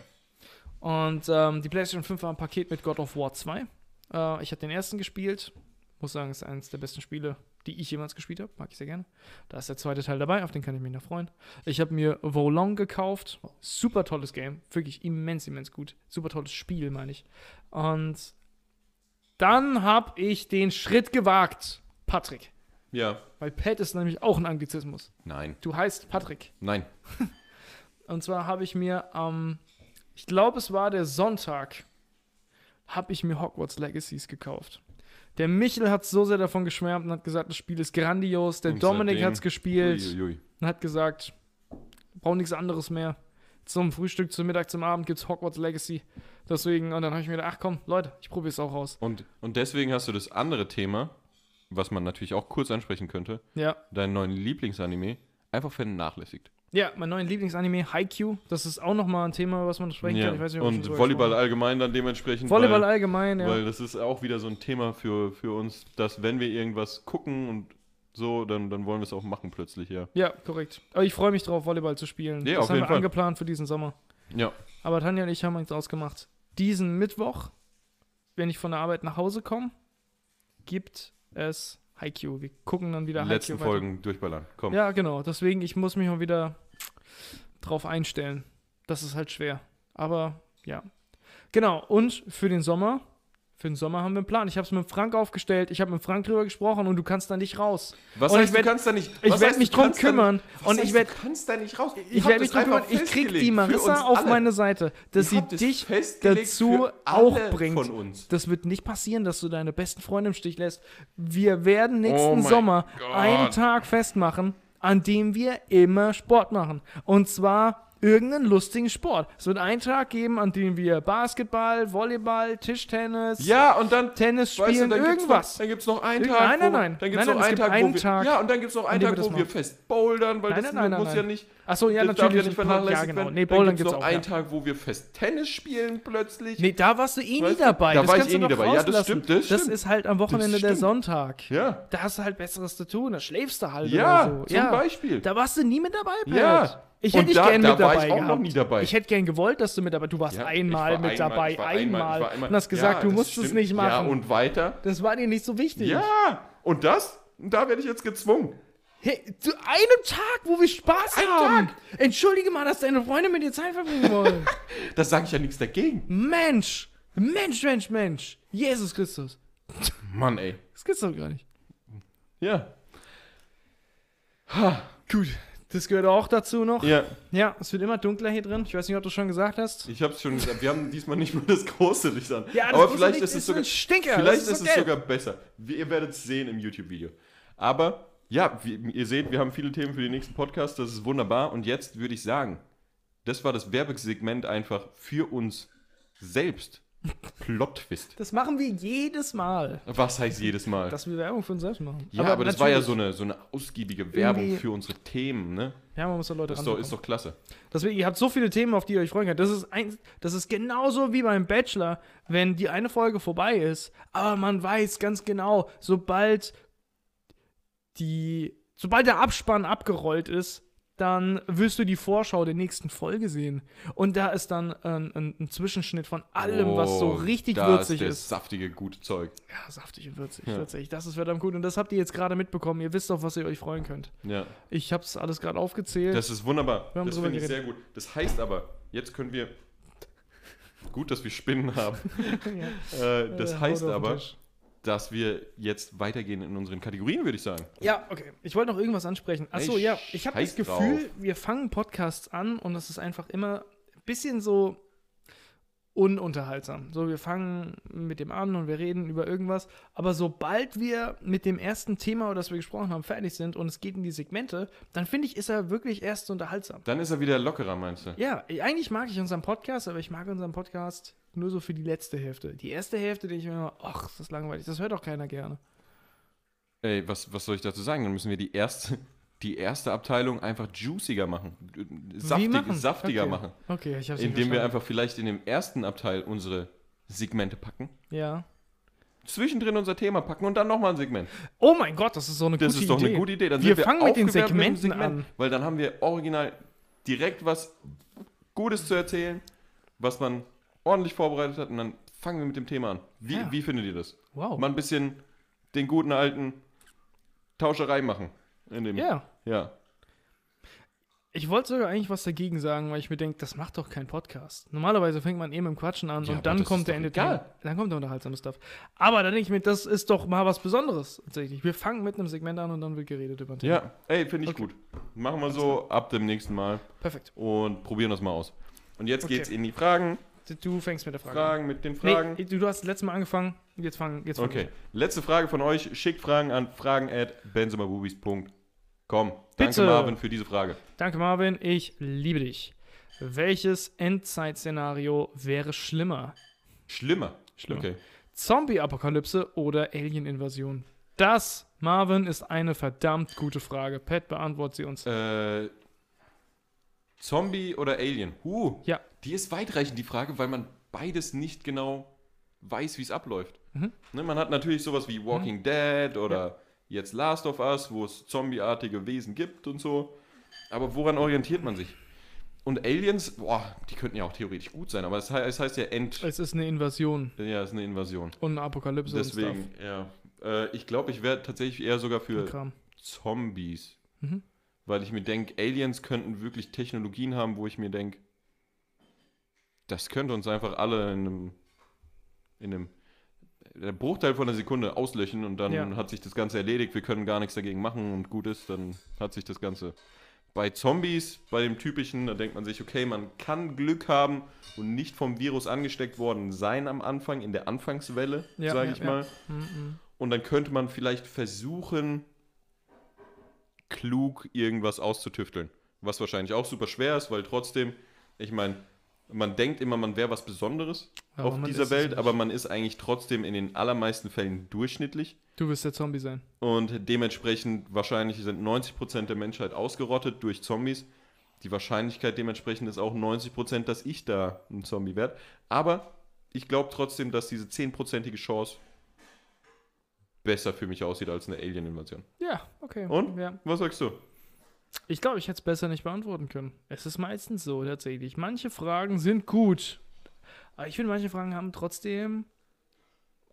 Und ähm, die PlayStation 5 war ein Paket mit God of War 2. Äh, ich habe den ersten gespielt. Muss sagen, es ist eines der besten Spiele, die ich jemals gespielt habe. Mag ich sehr gerne. Da ist der zweite Teil dabei, auf den kann ich mich noch freuen. Ich habe mir Volong gekauft. Super tolles Game. Wirklich immens, immens gut. Super tolles Spiel, meine ich. Und dann habe ich den Schritt gewagt, Patrick. Ja. Weil Pat ist nämlich auch ein Anglizismus. Nein. Du heißt Patrick. Nein. <laughs> Und zwar habe ich mir am, ich glaube, es war der Sonntag, habe ich mir Hogwarts Legacies gekauft. Der Michel hat so sehr davon geschwärmt und hat gesagt, das Spiel ist grandios. Der Und Dominik hat es gespielt Uiuiui. und hat gesagt, braucht nichts anderes mehr. Zum Frühstück, zum Mittag, zum Abend gibt es Hogwarts Legacy. Deswegen, und dann habe ich mir gedacht, ach komm, Leute, ich probiere es auch aus. Und, und deswegen hast du das andere Thema, was man natürlich auch kurz ansprechen könnte, Ja. deinen neuen Lieblingsanime, einfach vernachlässigt. Ja, mein neues Lieblingsanime, Haikyuu. Das ist auch nochmal ein Thema, was man sprechen kann. Ich weiß nicht, und Volleyball allgemein dann dementsprechend. Volleyball weil, allgemein, ja. Weil das ist auch wieder so ein Thema für, für uns, dass wenn wir irgendwas gucken und so, dann, dann wollen wir es auch machen plötzlich, ja. Ja, korrekt. Aber ich freue mich drauf, Volleyball zu spielen. Ja, das auf haben jeden wir Fall. angeplant für diesen Sommer. Ja. Aber Tanja und ich haben uns ausgemacht, diesen Mittwoch, wenn ich von der Arbeit nach Hause komme, gibt es Haikyuu. Wir gucken dann wieder Letzten Haikyuu Folgen durchballern. Komm. Ja, genau. Deswegen, ich muss mich mal wieder drauf einstellen. Das ist halt schwer. Aber ja. Genau. Und für den Sommer, für den Sommer haben wir einen Plan. Ich habe es mit Frank aufgestellt. Ich habe mit Frank drüber gesprochen und du kannst da nicht raus. Was Und heißt, ich werd- du kannst da nicht. Ich werde mich drum kümmern. Und heißt, ich werde Du kannst da nicht raus. ich hab werde mich drum kümmern. Ich krieg die Marissa auf alle. meine Seite, dass sie dich dazu auch bringt. Das wird nicht passieren, dass du deine besten Freunde im Stich lässt. Wir werden nächsten Oh Sommer Gott. einen Tag festmachen, an dem wir immer Sport machen. Und zwar irgendeinen lustigen Sport. Es wird einen Tag geben, an dem wir Basketball, Volleyball, Tischtennis, Ja, und dann. Tennis Weißt du, spielen, dann gibt's irgendwas. Noch, dann gibt es noch einen Tag. nein, nein, wo, nein. Dann gibt's Nein, noch nein, es einen gibt Tag, einen wo wir, Tag, Ja, und dann gibt es noch einen Tag, wo wir fest bouldern, weil Nein, das nein, muss ja nicht. Achso, ja, das darf natürlich. ja nicht vernachlässigt ja, genau. werden. Nee, dann Bowlern gibt's gibt's noch auch. einen Ja. Tag, wo wir fest Tennis spielen plötzlich. Nee, da warst du eh nie dabei. da das war ich eh nie dabei. Ja, das stimmt, das ist halt am Wochenende der. Sonntag. Ja. Da hast du halt Besseres zu tun. Da schläfst du halt Ja, zum Beispiel. Da warst du nie mit dabei. Ja. Ich hätte dich da- gern da mit dabei gehabt. nie dabei. Ich hätte gern gewollt, dass du mit dabei Du warst Ja, einmal war mit einmal- dabei. einmal. war einmal- Und hast gesagt, Ja, du das musst es stimmt. nicht machen. Ja, und weiter? das war dir nicht so wichtig. Ja, und das? Da werde ich jetzt gezwungen. Hey, zu einem Tag, wo wir Spaß Ein haben. Entschuldige mal, dass deine Freunde mit dir Zeit verbringen wollen. <laughs> Da sage ich ja nichts dagegen. Mensch. Mensch, Mensch, Mensch. Jesus Christus. Mann, ey. Das gibt's doch gar nicht. Ja. Gut. Das gehört auch dazu noch. Ja, Ja, es wird immer dunkler hier drin. Ich weiß nicht, ob du schon gesagt hast. ich hab's schon gesagt. Wir haben diesmal nicht mal das große Licht an. Ja, das Aber vielleicht Licht ist es sogar. ein Stinker. Vielleicht ist so es sogar besser. Ihr werdet es sehen im YouTube-Video. Aber ja, wie, ihr seht, wir haben viele Themen für den nächsten Podcast. Das ist wunderbar. Und jetzt würde ich sagen, das war das Werbesegment einfach für uns selbst. Plot-Twist. Das machen wir jedes Mal, Was heißt jedes Mal? dass wir Werbung für uns selbst machen. ja, aber, das war ja so eine, so eine ausgiebige Werbung für unsere Themen, ne? Ja, man muss da Leute Ist doch, ist doch klasse. Deswegen, ihr habt so viele Themen, auf die ihr euch freuen könnt. Das ist, ein, das ist genauso wie beim Bachelor, wenn die eine Folge vorbei ist, aber man weiß ganz genau, sobald die, sobald der Abspann abgerollt ist, dann wirst du die Vorschau der nächsten Folge sehen. Und da ist dann ein, ein, ein Zwischenschnitt von allem, was so Oh, richtig würzig ist. Ist. saftige, gute Zeug. Ja, saftig und würzig, Ja. würzig. Das ist verdammt gut. Und das habt ihr jetzt gerade mitbekommen. Ihr wisst auf was ihr euch freuen könnt. Ja. Ich hab's alles gerade aufgezählt. Das ist wunderbar. Das finde ich sehr gut. Das heißt aber, jetzt können wir. Gut, dass wir Spinnen haben. <laughs> ja. Äh, das Äh, heißt aber, Tisch. Dass wir jetzt weitergehen in unseren Kategorien, würde ich sagen. Ja, okay. Ich wollte noch irgendwas ansprechen. Achso, Ey, ja. Ich habe das Gefühl, drauf. wir fangen Podcasts an und es ist einfach immer ein bisschen so ununterhaltsam. So, wir fangen mit dem an und wir reden über irgendwas. Aber sobald wir mit dem ersten Thema, über das wir gesprochen haben, fertig sind und es geht in die Segmente, dann finde ich, ist er wirklich erst unterhaltsam. Dann ist er wieder lockerer, meinst du? Ja, eigentlich mag ich unseren Podcast, aber ich mag unseren Podcast nur so für die letzte Hälfte. Die erste Hälfte denke ich mir immer, ach, das ist langweilig. Das hört doch keiner gerne. Ey, was, was soll ich dazu sagen? Dann müssen wir die erste, <laughs> die erste Abteilung einfach juiciger machen. Saftig, machen? Saftiger Okay. machen. Okay, ich habe Indem wir einfach vielleicht in dem ersten Abteil unsere Segmente packen, Ja. zwischendrin unser Thema packen und dann nochmal ein Segment. Oh mein Gott, das ist so eine Das gute ist doch Idee. eine gute Idee. Dann Wir sind fangen mit den Segmenten an. Weil dann haben wir original direkt was Gutes zu erzählen, was man ordentlich vorbereitet hat und dann fangen wir mit dem Thema an. Wie, Ja. wie findet ihr das? Wow. Mal ein bisschen den guten alten Tauscherei machen. In dem, ja. ja. Ich wollte sogar eigentlich was dagegen sagen, weil ich mir denke, das macht doch kein Podcast. Normalerweise fängt man eben im Quatschen an Ja, und dann kommt der egal. Dann kommt der unterhaltsame Stuff. Aber dann denke ich mir, das ist doch mal was Besonderes tatsächlich. Wir fangen mit einem Segment an und dann wird geredet über ein Thema. Ja, ey, finde ich Okay. gut. Machen wir so ab dem nächsten Mal Perfekt. und probieren das mal aus. Und jetzt Okay. geht's in die Fragen. Du fängst mit der Frage Fragen mit den an. Fragen. Nee, du, du hast das letzte Mal angefangen. Jetzt fang, jetzt fang Okay, letzte Frage von euch. Schickt Fragen an fragen at. Danke Bitte. Marvin für diese Frage. ich. Danke, Marvin. Ich liebe dich. Welches Endzeit-Szenario wäre schlimmer? Schlimmer. Schlimmer. Okay. Zombie-Apokalypse oder Alien-Invasion? Das, Marvin, ist eine verdammt gute Frage. Pat, beantwortet sie uns. Äh, Zombie oder Alien? Huh. Ja. Die ist weitreichend, die Frage, weil man beides nicht genau weiß, wie es abläuft. Mhm. Ne, man hat natürlich sowas wie Walking Dead oder jetzt Last of Us, wo es zombieartige Wesen gibt und so. Aber woran orientiert man sich? Und Aliens, boah, die könnten ja auch theoretisch gut sein, aber es, he es heißt ja End. Es ist eine Invasion Ja, es ist eine Invasion. und eine Apokalypse Deswegen, ja. Äh, ich glaube, ich wäre tatsächlich eher sogar für. Zombies. Mhm. Weil ich mir denke, Aliens könnten wirklich Technologien haben, wo ich mir denke, das könnte uns einfach alle in einem, in einem der Bruchteil von einer Sekunde auslöschen und dann Ja. hat sich das Ganze erledigt, wir können gar nichts dagegen machen und gut ist, dann hat sich das Ganze. Bei Zombies, bei dem typischen, da denkt man sich, okay, man kann Glück haben und nicht vom Virus angesteckt worden sein am Anfang, in der Anfangswelle, Ja, sage ja, ich mal. Mhm. Und dann könnte man vielleicht versuchen, klug irgendwas auszutüfteln. Was wahrscheinlich auch super schwer ist, weil trotzdem, ich meine, man denkt immer, man wäre was Besonderes Aber auf dieser Welt, aber man ist eigentlich trotzdem in den allermeisten Fällen durchschnittlich. Du wirst der Zombie sein. Und dementsprechend wahrscheinlich sind 90% der Menschheit ausgerottet durch Zombies. Die Wahrscheinlichkeit dementsprechend ist auch 90%, dass ich da ein Zombie werde. Aber ich glaube trotzdem, dass diese 10%ige Chance besser für mich aussieht als eine Alien-Invasion. Ja, okay. Und? Ja. Was sagst du? Ich glaube, ich hätte es besser nicht beantworten können. Es ist meistens so, tatsächlich. Manche Fragen sind gut. Aber ich finde, manche Fragen haben trotzdem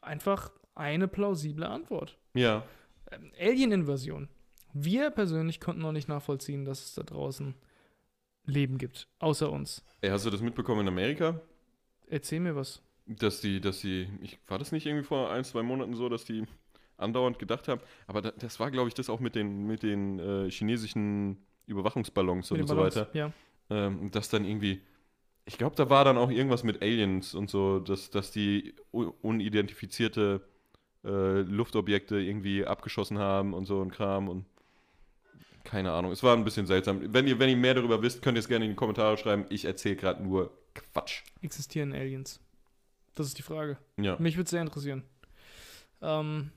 einfach eine plausible Antwort. Ja. Ähm, Alien-Invasion. Wir persönlich konnten noch nicht nachvollziehen, dass es da draußen Leben gibt, außer uns. Ey, hast du das mitbekommen in Amerika? Erzähl mir was. Dass die, dass die, ich, war das nicht irgendwie vor ein, zwei Monaten so, dass die andauernd gedacht haben, aber da, das war, glaube ich, das auch mit den, mit den äh, chinesischen Überwachungsballons Mit und so Ballons. weiter. Ja. Ähm, dass dann irgendwie, ich glaube, da war dann auch irgendwas mit Aliens und so, dass, dass die unidentifizierte äh, Luftobjekte irgendwie abgeschossen haben und so ein Kram und keine Ahnung. Es war ein bisschen seltsam. Wenn ihr, wenn ihr mehr darüber wisst, könnt ihr es gerne in die Kommentare schreiben. Ich erzähle gerade nur Quatsch. Existieren Aliens? Das ist die Frage. Ja. Mich würde sehr interessieren. Ähm,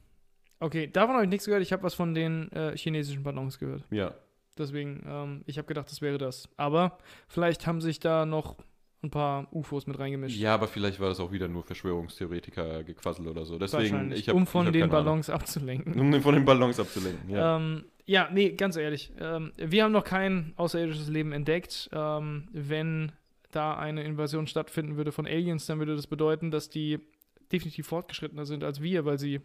okay, davon habe ich nichts gehört. Ich habe was von den äh, chinesischen Ballons gehört. Ja. Deswegen, ähm, ich habe gedacht, das wäre das. Aber vielleicht haben sich da noch ein paar UFOs mit reingemischt. Ja, aber vielleicht war das auch wieder nur Verschwörungstheoretiker gequassel oder so. Deswegen, ich hab, um von ich den keine Ahnung. Ballons abzulenken. Um von den Ballons abzulenken, ja. Ja. Ähm, ja, nee, ganz ehrlich. Ähm, wir haben noch kein außerirdisches Leben entdeckt. Ähm, wenn da eine Invasion stattfinden würde von Aliens, dann würde das bedeuten, dass die definitiv fortgeschrittener sind als wir, weil sie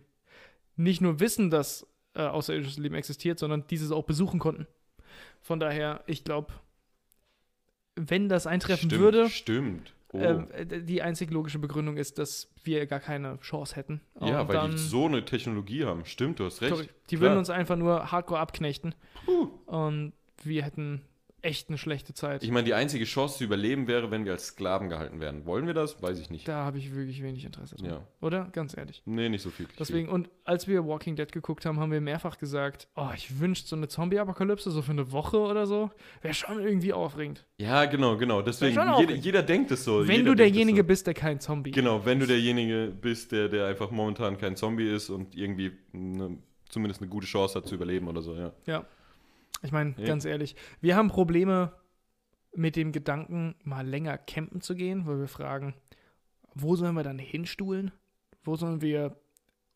nicht nur wissen, dass äh, außerirdisches Leben existiert, sondern dieses auch besuchen konnten. Von daher, ich glaube, wenn das eintreffen stimmt, würde, Stimmt. Oh. äh, die einzig logische Begründung ist, dass wir gar keine Chance hätten. ja, Und weil dann- die so eine Technologie haben. Stimmt, du hast recht. Sorry, die klar. würden uns einfach nur hardcore abknechten. Puh. Und wir hätten echt eine schlechte Zeit. Ich meine, die einzige Chance zu überleben wäre, wenn wir als Sklaven gehalten werden. Wollen wir das? Weiß ich nicht. da habe ich wirklich wenig Interesse dran. Ja. Oder? Ganz ehrlich. Nee, nicht so viel. Deswegen, und als wir Walking Dead geguckt haben, haben wir mehrfach gesagt, oh, ich wünschte so eine Zombie-Apokalypse, so für eine Woche oder so. Wäre schon irgendwie aufregend. Ja, genau, genau. Deswegen, jeder, jeder denkt es so. Wenn du derjenige so. bist, der kein Zombie Genau, wenn du derjenige bist, der, der einfach momentan kein Zombie ist und irgendwie eine, zumindest eine gute Chance hat zu überleben oder so, ja. Ja. Ich meine, Ja. ganz ehrlich, wir haben Probleme mit dem Gedanken, mal länger campen zu gehen, weil wir fragen, wo sollen wir dann hinstuhlen? Wo sollen wir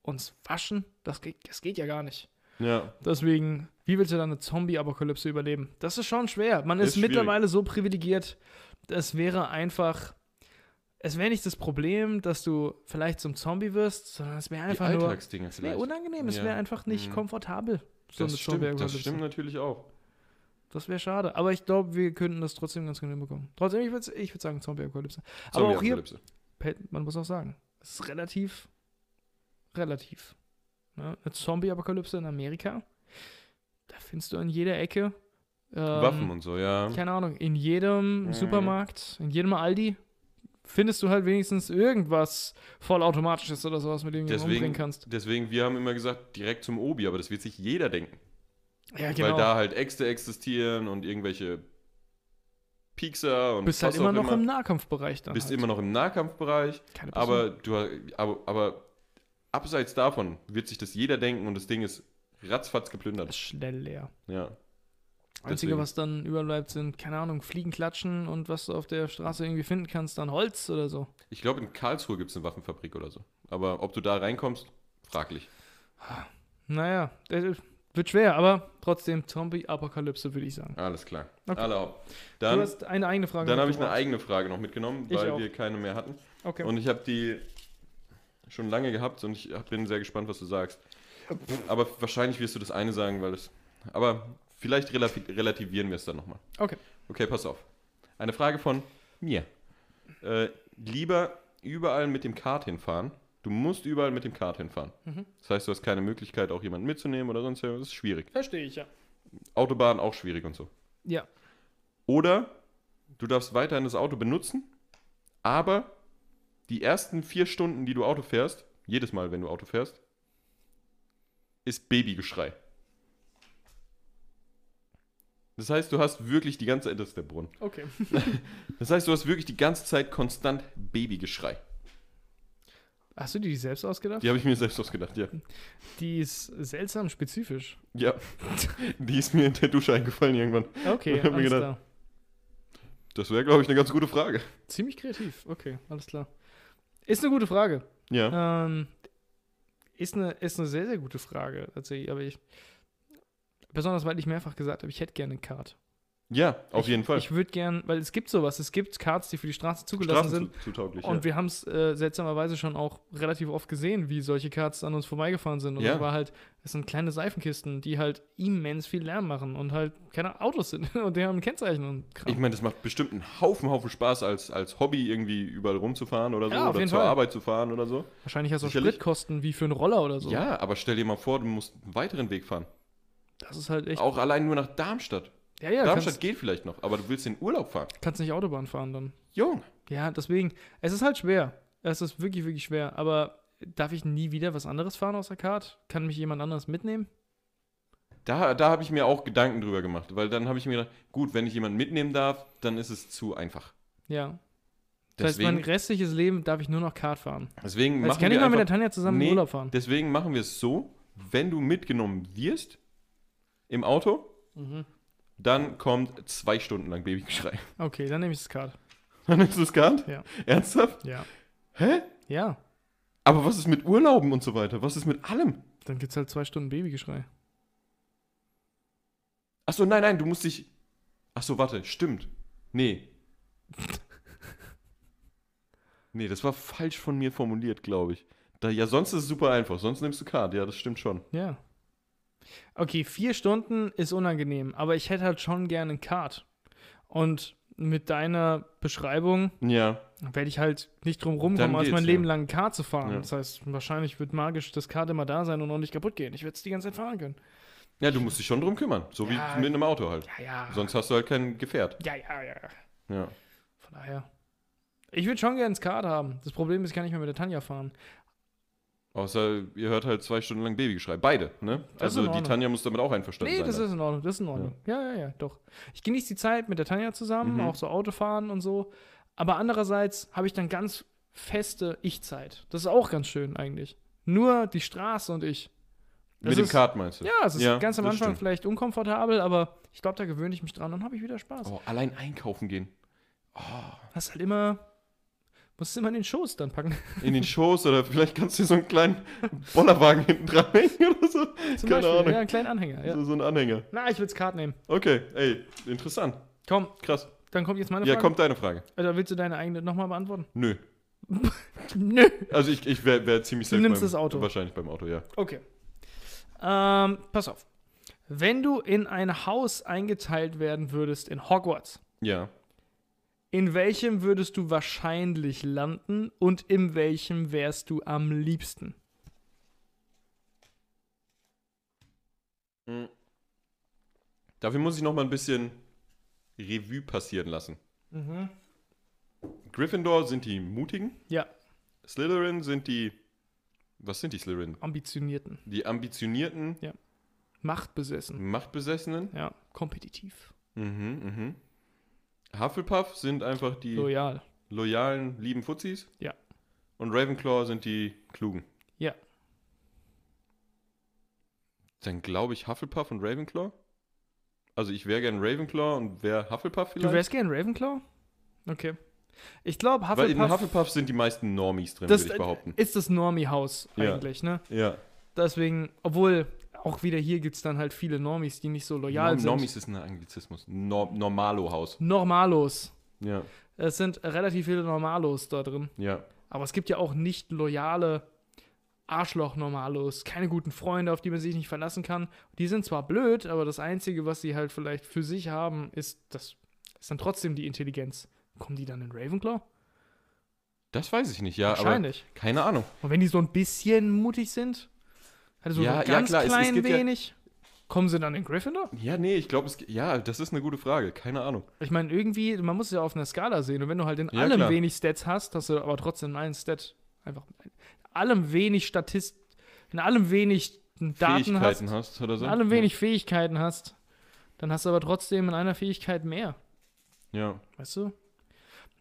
uns waschen? Das geht, das geht ja gar nicht. Ja, Deswegen, wie willst du dann eine Zombie-Apokalypse überleben? Das ist schon schwer. Man ist, Ist mittlerweile so privilegiert, es wäre einfach. Es wäre nicht das Problem, dass du vielleicht zum Zombie wirst, sondern es wäre die einfach nur. Es wäre unangenehm, es Ja. wäre einfach nicht Mhm. komfortabel. So Das eine stimmt, das stimmt natürlich auch. Das wäre schade. Aber ich glaube, wir könnten das trotzdem ganz gut hinbekommen. Trotzdem, ich würde ich würd sagen Zombie-Apokalypse. Aber auch hier, man muss auch sagen, es ist relativ, relativ. Ne? Eine Zombie-Apokalypse in Amerika, da findest du an jeder Ecke ähm, Waffen und so, ja. Keine Ahnung, in jedem Mhm. Supermarkt, in jedem Aldi findest du halt wenigstens irgendwas vollautomatisches oder sowas, mit dem du umbringen Deswegen, kannst. deswegen, wir haben immer gesagt, direkt zum Obi, aber das wird sich jeder denken. Ja, Weil da halt Äxte existieren und irgendwelche Piekser und bist halt immer noch im Nahkampfbereich dann. bist halt. immer noch im Nahkampfbereich, Keine Person. aber du aber, aber abseits davon wird sich das jeder denken und das Ding ist ratzfatz Das geplündert. ist schnell leer. Ja. Einzige, Deswegen. was dann überbleibt, sind, keine Ahnung, Fliegen klatschen und was du auf der Straße irgendwie finden kannst, dann Holz oder so. Ich glaube, in Karlsruhe gibt es eine Waffenfabrik oder so. Aber ob du da reinkommst, fraglich. Naja, wird schwer, aber trotzdem Zombie-Apokalypse, würde ich sagen. Alles klar. Okay. Alle hopp. du Dann, hast eine eigene Frage. dann habe ich eine eigene Frage noch mitgenommen, Ich weil auch. wir keine mehr hatten. Okay. Und ich habe die schon lange gehabt und ich bin sehr gespannt, was du sagst. Aber wahrscheinlich wirst du das eine sagen, weil es. Aber vielleicht relati- relativieren wir es dann nochmal. Okay. Okay, pass auf. Eine Frage von mir. Äh, lieber überall mit dem Kart hinfahren. Du musst überall mit dem Kart hinfahren. Mhm. Das heißt, du hast keine Möglichkeit, auch jemanden mitzunehmen oder sonst was. Das ist schwierig. Verstehe ich, ja. Autobahn auch schwierig und so. Ja. Oder du darfst weiterhin das Auto benutzen, aber die ersten vier Stunden, die du Auto fährst, jedes Mal, wenn du Auto fährst, ist Babygeschrei. Das heißt, du hast wirklich die ganze Zeit, das ist der Brunnen. Okay. <laughs> Das heißt, du hast wirklich die ganze Zeit konstant Babygeschrei. Hast du dir die selbst ausgedacht? Die habe ich mir selbst ausgedacht, ja. Die ist seltsam spezifisch. Ja, die ist mir in der Dusche eingefallen irgendwann. Okay, alles gedacht- klar. Das wäre, glaube ich, eine ganz gute Frage. Ziemlich kreativ. Okay, alles klar. Ist eine gute Frage. Ja. Ähm, ist, eine, ist eine sehr, sehr gute Frage tatsächlich. Aber ich, besonders weil ich mehrfach gesagt habe, ich hätte gerne eine Card. Ja, auf ich, jeden Fall. Ich würde gern, weil es gibt sowas, es gibt Cards, die für die Straße zugelassen sind. zutauglich, Und ja. wir haben es äh, seltsamerweise schon auch relativ oft gesehen, wie solche Cards an uns vorbeigefahren sind. Und Ja. das war halt, es sind kleine Seifenkisten, die halt immens viel Lärm machen und halt keine Autos sind <laughs> und die haben ein Kennzeichen und Kram. Ich meine, das macht bestimmt einen Haufen, Haufen Spaß, als, als Hobby irgendwie überall rumzufahren oder so. Ja, oder zur Fall. Arbeit zu fahren oder so. Wahrscheinlich hast du auch. Spritkosten wie für einen Roller oder so. Ja, aber stell dir mal vor, du musst einen weiteren Weg fahren. Das ist halt echt. Auch allein nur nach Darmstadt. Ja, ja, Darmstadt kannst, geht vielleicht noch, aber du willst in Urlaub fahren. kannst nicht Autobahn fahren dann. Jung. Ja, deswegen, es ist halt schwer. Es ist wirklich, wirklich schwer. Aber darf ich nie wieder was anderes fahren außer Kart? Kann mich jemand anderes mitnehmen? Da, da habe ich mir auch Gedanken drüber gemacht, weil dann habe ich mir gedacht, gut, wenn ich jemanden mitnehmen darf, dann ist es zu einfach. Ja. Das heißt, mein restliches Leben darf ich nur noch Kart fahren. deswegen Jetzt machen kann ich wir mal mit der einfach, Tanja zusammen Nee. in Urlaub fahren. deswegen machen wir es so, wenn du mitgenommen wirst im Auto, Mhm. dann kommt zwei Stunden lang Babygeschrei. <laughs> Okay, dann nehme ich das Kart. Dann ist es Kant? Ja. Ernsthaft? Ja. Hä? Ja. Aber was ist mit Urlauben und so weiter? Was ist mit allem? Dann gibt's halt zwei Stunden Babygeschrei. Achso, nein, nein, du musst dich. Achso, warte, stimmt. Nee. <laughs> nee, das war falsch von mir formuliert, glaube ich. Da, ja, sonst ist es super einfach. Sonst nimmst du Kart. Ja, das stimmt schon. Ja. Okay, vier Stunden ist unangenehm, aber ich hätte halt schon gerne ein Kart. Und mit deiner Beschreibung Ja. werde ich halt nicht drum rumkommen, als mein ja. Leben lang ein Kart zu fahren. Ja. Das heißt, wahrscheinlich wird magisch das Kart immer da sein und auch nicht kaputt gehen. Ich werde es die ganze Zeit fahren können. Ja, du musst dich schon drum kümmern. So wie mit einem Auto halt. Ja, ja. Sonst hast du halt kein Gefährt. Ja, ja, ja. Ja. Von daher. Ich würde schon gerne ein Kart haben. Das Problem ist, ich kann nicht mehr mit der Tanja fahren. Außer ihr hört halt zwei Stunden lang Babygeschrei. Beide, ne? Das ist Also die. Tanja muss damit auch einverstanden Nee, sein. das dann. ist in Ordnung. Das ist in Ordnung. Ja, ja, ja, doch. Ich genieße die Zeit mit der Tanja zusammen, Mhm. auch so Autofahren und so. Aber andererseits habe ich dann ganz feste Ich-Zeit. Das ist auch ganz schön eigentlich. Nur die Straße und ich. Das mit dem ist- Kart meinst du? Ja, es ist Ja, ganz am das Anfang stimmt. vielleicht unkomfortabel, aber ich glaube, da gewöhne ich mich dran und habe ich wieder Spaß. Oh, allein einkaufen gehen. Oh, Hast halt immer, musst es immer in den Schoß dann packen. in den Schoß oder vielleicht kannst du dir so einen kleinen Bollerwagen hinten dranhängen oder so. Zum Keine Beispiel. Ahnung. Ja, einen kleinen Anhänger. Ja. So, so ein Anhänger. Na, ich will Kart nehmen. Okay, ey, interessant. Komm, Krass. dann kommt jetzt meine Ja, Frage. kommt deine Frage. Oder willst du deine eigene nochmal beantworten? Nö. <laughs> Nö. Also ich, ich wäre wär ziemlich Du safe nimmst beim, das Auto. Wahrscheinlich beim Auto, ja. Okay. Ähm, pass auf. Wenn du in ein Haus eingeteilt werden würdest in Hogwarts, Ja. In welchem würdest du wahrscheinlich landen und in welchem wärst du am liebsten? Mhm. Dafür muss ich noch mal ein bisschen Revue passieren lassen. Mhm. Gryffindor sind die Mutigen. Ja, Slytherin sind die. Was sind die Slytherin? ambitionierten, Die ambitionierten, machtbesessen, Machtbesessenen. ja, kompetitiv, Mhm, mhm. Hufflepuff sind einfach die loyal. loyalen, lieben Fuzis. Ja. Und Ravenclaw sind die klugen. Ja. Dann glaube ich Hufflepuff und Ravenclaw. Also ich wäre gern Ravenclaw und wäre Hufflepuff vielleicht. Du wärst gern Ravenclaw? Okay. Ich glaube, Weil in Hufflepuff, Hufflepuff sind die meisten Normies drin, würde ich behaupten. ist das Normie-Haus Ja. eigentlich, ne? Ja. Deswegen, obwohl auch wieder hier gibt es dann halt viele Normies, die nicht so loyal Norm sind. Normies ist ein Anglizismus. Nor Normalo-Haus. Normalos. Ja, Es sind relativ viele Normalos da drin. ja. Aber es gibt ja auch nicht loyale Arschloch-Normalos. Keine guten Freunde, auf die man sich nicht verlassen kann. Die sind zwar blöd, aber das Einzige, was sie halt vielleicht für sich haben, ist, das ist dann trotzdem die Intelligenz. Kommen die dann in Ravenclaw? Das weiß ich nicht, ja, aber Wahrscheinlich. keine Ahnung. Und wenn die so ein bisschen mutig sind, also so Ja, ein ja, ganz klar, es- es klein gibt ja- wenig, kommen sie dann in Gryffindor? Ja, nee, ich glaube, es. Ja, das ist eine gute Frage. Keine Ahnung. Ich meine, irgendwie, man muss es ja auf einer Skala sehen. Und wenn du halt in Ja, allem klar. wenig Stats hast, hast du aber trotzdem einen Stat. Einfach in allem wenig Statist, in allem wenig Daten hast, Fähigkeiten hast, oder so. in allem wenig Fähigkeiten hast, dann hast du aber trotzdem in einer Fähigkeit mehr. Ja. Weißt du?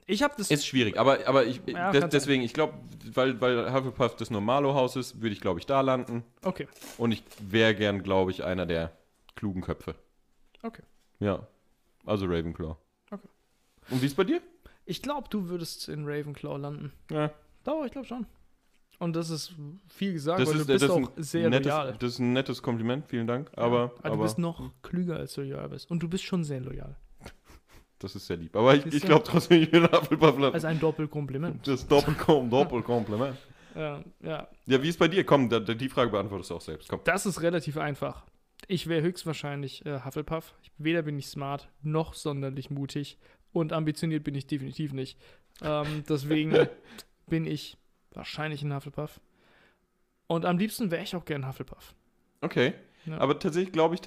Ich habe das. Ist schwierig, aber, aber ich, Ja, des, deswegen, ich glaube, weil, weil Hufflepuff das Normalo-Haus ist, würde ich, glaube ich, da landen. okay. Und ich wäre gern, glaube ich, einer der klugen Köpfe. Okay. Ja. Also Ravenclaw. Okay. Und wie ist bei dir? Ich glaube, du würdest in Ravenclaw landen. Ja. Doch, ich glaube schon. Und das ist viel gesagt, Das weil ist, du bist das auch sehr nettes, loyal. Das ist ein nettes Kompliment, vielen Dank. Aber, aber aber du bist noch klüger, als du loyal bist. Und du bist schon sehr loyal. Das ist sehr lieb. Aber ich, ich glaube trotzdem, ich will Hufflepuff. Also ein Doppelkompliment. Das Doppelkom Doppelkompliment. <laughs> ja, ja. Ja, wie ist bei dir? Komm, da, da, die Frage beantwortest du auch selbst. Komm. Das ist relativ einfach. Ich wäre höchstwahrscheinlich äh, Hufflepuff. Ich, weder bin ich smart, noch sonderlich mutig. Und ambitioniert bin ich definitiv nicht. Ähm, <laughs> deswegen bin ich wahrscheinlich ein Hufflepuff. Und am liebsten wäre ich auch gern Hufflepuff. Okay. Ja. Aber tatsächlich glaube ich,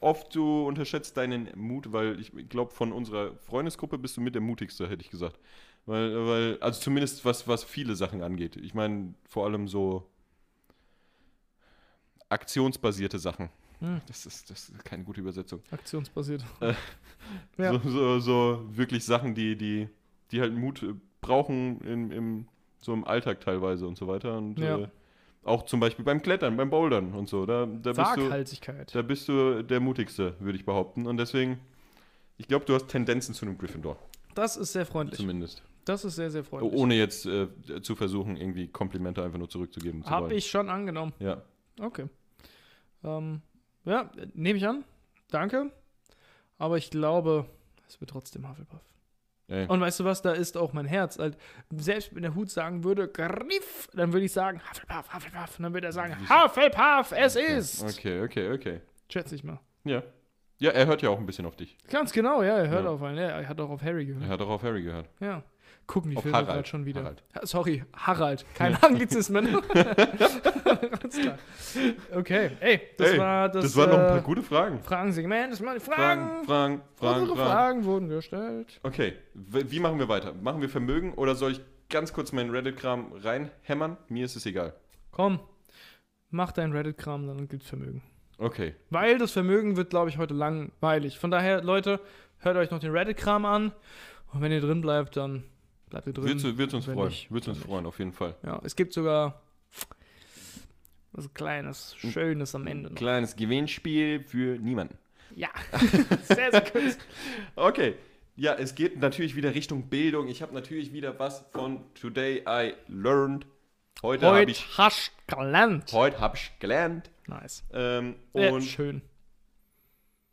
oft du unterschätzt deinen Mut, weil ich glaube, von unserer Freundesgruppe bist du mit der mutigste, hätte ich gesagt. Weil, weil also zumindest was, was viele Sachen angeht. Ich meine, vor allem so aktionsbasierte Sachen. Hm. Das ist, das ist keine gute Übersetzung. Aktionsbasiert. Äh, <laughs> Ja. So, so, so wirklich Sachen, die, die, die halt Mut äh, brauchen im, im, so im Alltag teilweise und so weiter. Und Ja. äh, auch zum Beispiel beim Klettern, beim Bouldern und so. Da, da, bist du, da bist du der mutigste, würde ich behaupten. Und deswegen, ich glaube, du hast Tendenzen zu einem Gryffindor, Das ist sehr freundlich. zumindest. Das ist sehr, sehr freundlich. Ohne jetzt äh, zu versuchen, irgendwie Komplimente einfach nur zurückzugeben zu Habe ich schon angenommen. Ja. Okay. Ähm, ja, nehme ich an. Danke. Aber ich glaube, es wird trotzdem Hufflepuff. Ey. Und weißt du was, da ist auch mein Herz. Halt, selbst wenn der Hut sagen würde, Griff, dann würde ich sagen, Hufflepuff, Hufflepuff. Und dann würde er sagen, Hufflepuff, es ist. Okay, okay, okay. Schätze ich mal. Ja. Ja, er hört ja auch ein bisschen auf dich. Ganz genau, ja, er hört Ja. auf einen. Ja, er hat auch auf Harry Er gehört. hat auch auf Harry gehört. Ja. Gucken die Filme Harald. gerade schon wieder. Harald. Ha- Sorry, Harald. Keine Anglizismen. <laughs> Okay, ey, das Ey, war das, Das waren noch ein paar äh, gute Fragen. Fragensegment. Das waren die Fragen, Fragen. Fragen, Fragen, Unsere Fragen. Fragen wurden gestellt. Okay, wie machen wir weiter? Machen wir Vermögen oder soll ich ganz kurz meinen Reddit-Kram reinhämmern? Mir ist es egal. Komm, mach dein Reddit-Kram, dann gibt's Vermögen. Okay, Weil das Vermögen wird, glaube ich, heute langweilig. Von daher, Leute, hört euch noch den Reddit-Kram an. Und wenn ihr drin bleibt, dann bleibt ihr drin. wird wird's uns freuen. nicht, Wird's uns freuen, auf jeden Fall. Ja, es gibt sogar was Kleines, Schönes am Ende noch. Kleines Gewinnspiel für niemanden. Ja, <laughs> sehr, sehr gut. Okay, ja, es geht natürlich wieder Richtung Bildung. Ich habe natürlich wieder was von Today I Learned. Heute habe Heute ich, hast gelernt. heute hab ich gelernt. Nice. Ähm, und schön.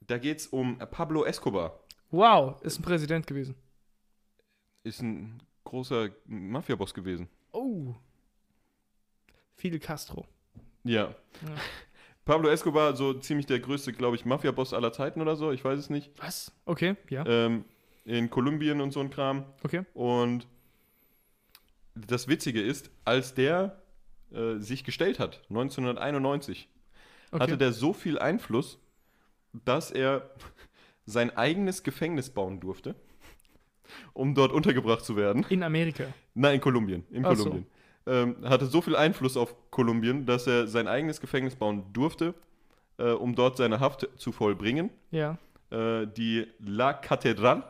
da geht es um Pablo Escobar. Wow, ist ein Präsident gewesen. Ist ein großer Mafiaboss gewesen. Oh. Fidel Castro. Ja. Ja. Pablo Escobar, so ziemlich der größte, glaube ich, Mafia-Boss aller Zeiten oder so, ich weiß es nicht. Was? Okay, ja. Ähm, in Kolumbien und so ein Kram. Okay. Und das Witzige ist, als der äh, sich gestellt hat, 1991, okay. hatte der so viel Einfluss, dass er <laughs> sein eigenes Gefängnis bauen durfte, um dort untergebracht zu werden. In Amerika. Nein, in Kolumbien. In Ach so. Kolumbien. Ähm, hatte so viel Einfluss auf Kolumbien, dass er sein eigenes Gefängnis bauen durfte, äh, um dort seine Haft zu vollbringen. Ja. Äh, die La Catedral.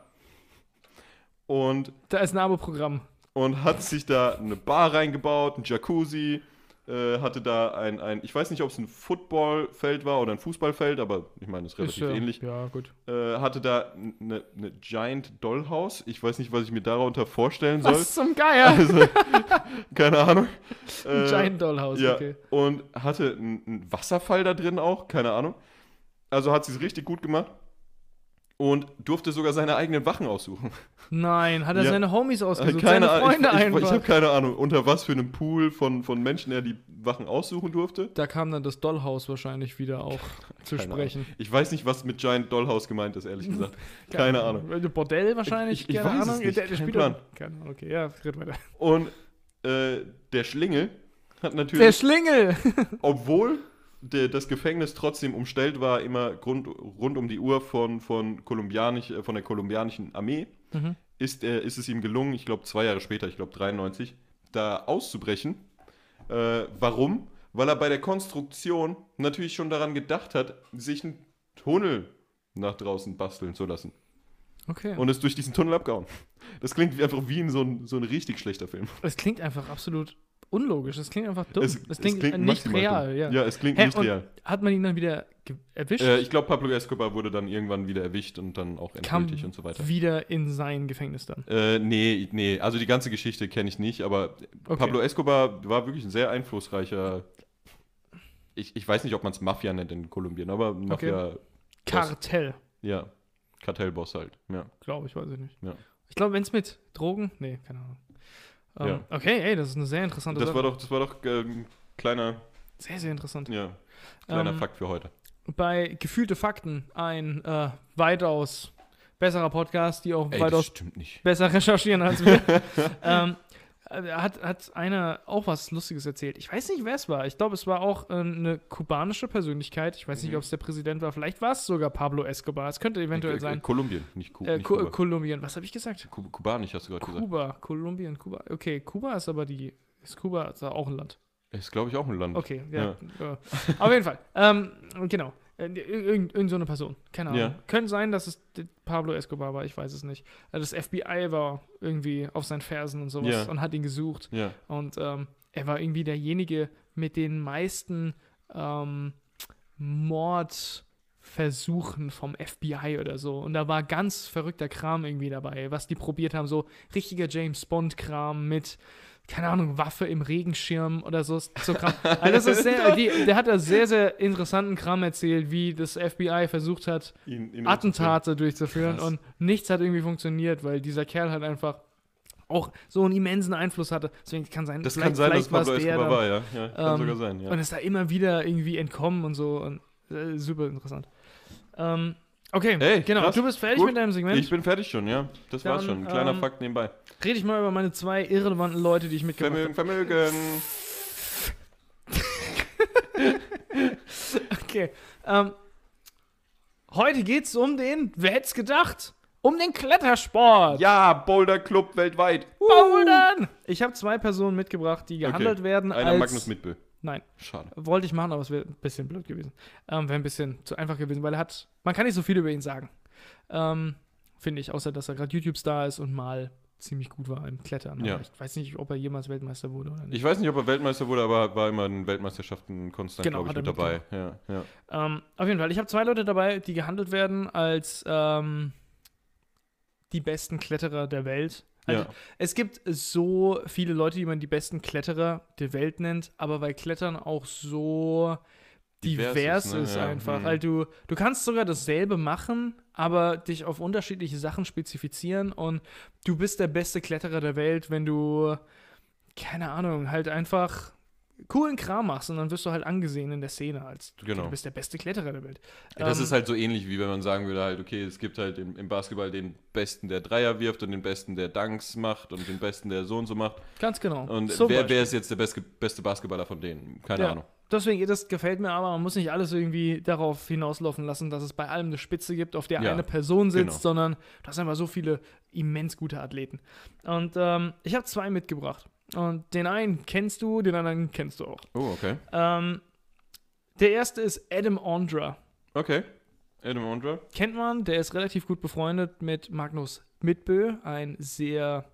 Und, Da ist ein Abo-Programm. und hat sich da eine Bar reingebaut, ein Jacuzzi, äh, hatte da ein, ein, ich weiß nicht, ob es ein Footballfeld war oder ein Fußballfeld, aber ich meine, es ist relativ ist, äh, ähnlich. Ja, gut. Äh, hatte da eine eine Giant Dollhouse. Ich weiß nicht, was ich mir darunter vorstellen soll. Was zum Geier? Also, <laughs> keine Ahnung. <laughs> Ein Äh, Giant Dollhouse, ja, okay. und hatte einen Wasserfall da drin auch, keine Ahnung. Also hat sie es richtig gut gemacht und durfte sogar seine eigenen Wachen aussuchen. Nein, hat er Ja. seine Homies ausgesucht, keine seine Ahnung, Freunde ich, ich, einfach. ich habe keine Ahnung, unter was für einem Pool von, von Menschen er die Wachen aussuchen durfte. da kam dann das Dollhouse wahrscheinlich wieder auch <laughs> zu Keine sprechen. Ahnung. Ich weiß nicht, was mit Giant Dollhouse gemeint ist, ehrlich gesagt. <laughs> Keine Ahnung. Ahnung. Bordell wahrscheinlich? Ich- ich keine weiß es Ahnung. nicht, Der, der Keine Ahnung, okay, ja, red weiter. Und äh, der Schlingel hat Der natürlich, Schlingel! <laughs> obwohl der, das Gefängnis trotzdem umstellt war, immer rund, rund um die Uhr von, von, kolumbianisch, äh, von der kolumbianischen Armee, Mhm. ist, äh, ist es ihm gelungen, ich glaube zwei Jahre später, ich glaube 93, da auszubrechen. Äh, warum? Weil er bei der Konstruktion natürlich schon daran gedacht hat, sich einen Tunnel nach draußen basteln zu lassen. Okay. Und ist durch diesen Tunnel abgehauen. Das klingt einfach wie in so ein, so ein richtig schlechter Film. Es klingt einfach absolut unlogisch. Es klingt einfach dumm. Es, Es, klingt, nicht real, ja. Ja, es klingt Hä, nicht real. Hat man ihn dann wieder erwischt? Äh, ich glaube, Pablo Escobar wurde dann irgendwann wieder erwischt und dann auch endgültig und so weiter. wieder in sein Gefängnis dann. Äh, nee, nee, also die ganze Geschichte kenne ich nicht, aber Okay. Pablo Escobar war wirklich ein sehr einflussreicher. Ich, ich weiß nicht, ob man es Mafia nennt in Kolumbien, aber Mafia, Kartell, ja, Kartellboss halt, ja. glaube ich, weiß ich nicht. Ja. Ich glaube, wenn es mit Drogen. Nee, keine Ahnung. Ähm, Ja. Okay, ey, das ist eine sehr interessante Das Sache. war doch, das war doch ähm, kleiner, sehr, sehr interessant. ja, kleiner Ähm, Fakt für heute. Bei Gefühlte Fakten ein äh, weitaus besserer Podcast, die auch Ey, weitaus besser <laughs> recherchieren als wir. <laughs> ähm, äh, hat, hat einer auch was Lustiges erzählt. Ich weiß nicht, wer es war. Ich glaube, es war auch äh, eine kubanische Persönlichkeit. Ich weiß nicht, Mhm. ob es der Präsident war. Vielleicht war es sogar Pablo Escobar. Es könnte eventuell Äh, äh, sein. Kolumbien, nicht, Ku Äh, nicht Ku- Kuba. Kolumbien. Was habe ich gesagt? Ku Kubanisch hast du gerade gesagt. Kuba. Kolumbien, Kuba. Okay, Kuba ist aber die. Ist Kuba ist auch ein Land. Ist, glaube ich, auch ein Land. Okay, ja. ja. Auf jeden Fall. Ähm, genau. Äh, Irgend, irgend so eine Person. Keine Ahnung. Ja. Könnte sein, dass es Pablo Escobar war, ich weiß es nicht. Äh, Das FBI war irgendwie auf seinen Fersen und sowas Ja. und hat ihn gesucht. Ja. Und ähm, er war irgendwie derjenige mit den meisten ähm, Mordversuchen vom FBI oder so. Und da war ganz verrückter Kram irgendwie dabei, was die probiert haben. So richtiger James Bond-Kram mit, keine Ahnung, Waffe im Regenschirm oder so. so Kram. <laughs> Also das ist sehr, die, der hat da sehr, sehr interessanten Kram erzählt, wie das FBI versucht hat, Ihn- ihn Attentate durchzuführen Krass. und nichts hat irgendwie funktioniert, weil dieser Kerl halt einfach auch so einen immensen Einfluss hatte. Deswegen kann sein, Das kann sein, dass Pablo Escobar war, ja. ja kann Ähm, sogar sein, ja. Und ist da immer wieder irgendwie entkommen und so. Und, äh, super interessant. Ähm, okay, Ey, genau. krass. Du bist fertig Gut. mit deinem Segment. Ich bin fertig schon, ja. Das war's Dann, schon. Ein kleiner ähm, Fakt nebenbei. Rede ich mal über meine zwei irrelevanten Leute, die ich mitgebracht Vermögen, Vermögen. habe. <laughs> Okay. Ähm, heute geht es um den, wer hätte es gedacht? Um den Klettersport. Ja, Boulder Club weltweit. Bouldern! Ich habe zwei Personen mitgebracht, die gehandelt werden Einer als... Magnus Mitbö. Nein. Schade. Wollte ich machen, aber es wäre ein bisschen blöd gewesen. Ähm, wäre ein bisschen zu einfach gewesen, weil er hat, man kann nicht so viel über ihn sagen. Ähm, Finde ich, außer dass er gerade YouTube-Star ist und mal ziemlich gut war im Klettern. Ja. Ich weiß nicht, ob er jemals Weltmeister wurde oder nicht. Ich weiß nicht, ob er Weltmeister wurde, aber war immer in Weltmeisterschaften konstant, Genau, glaube ich, mit dabei. Ja, ja. Ähm, auf jeden Fall, ich habe zwei Leute dabei, die gehandelt werden als ähm, die besten Kletterer der Welt. Also, ja. Es gibt so viele Leute, die man die besten Kletterer der Welt nennt, aber weil Klettern auch so divers, Divers ist, ist, ne? Ja, einfach. mhm. Weil du, du kannst sogar dasselbe machen, aber dich auf unterschiedliche Sachen spezifizieren und du bist der beste Kletterer der Welt, wenn du, keine Ahnung, halt einfach coolen Kram machst und dann wirst du halt angesehen in der Szene als du, Genau. du bist der beste Kletterer der Welt. Ja, das Ähm, ist halt so ähnlich, wie wenn man sagen würde, halt, okay, es gibt halt im, im Basketball den Besten, der Dreier wirft und den Besten, der Dunks macht und den Besten, der so und so macht. Ganz genau. Und Zum wer, Beispiel. wer ist jetzt der beste, beste Basketballer von denen? Keine Ja. Ahnung. Deswegen, das gefällt mir aber, man muss nicht alles irgendwie darauf hinauslaufen lassen, dass es bei allem eine Spitze gibt, auf der Ja, eine Person sitzt, genau. sondern du hast einfach so viele immens gute Athleten. Und ähm, ich habe zwei mitgebracht. Und den einen kennst du, den anderen kennst du auch. Oh, okay. Ähm, der erste ist Adam Ondra. Okay. Adam Ondra. Kennt man, der ist relativ gut befreundet mit Magnus Mitbö, ein sehr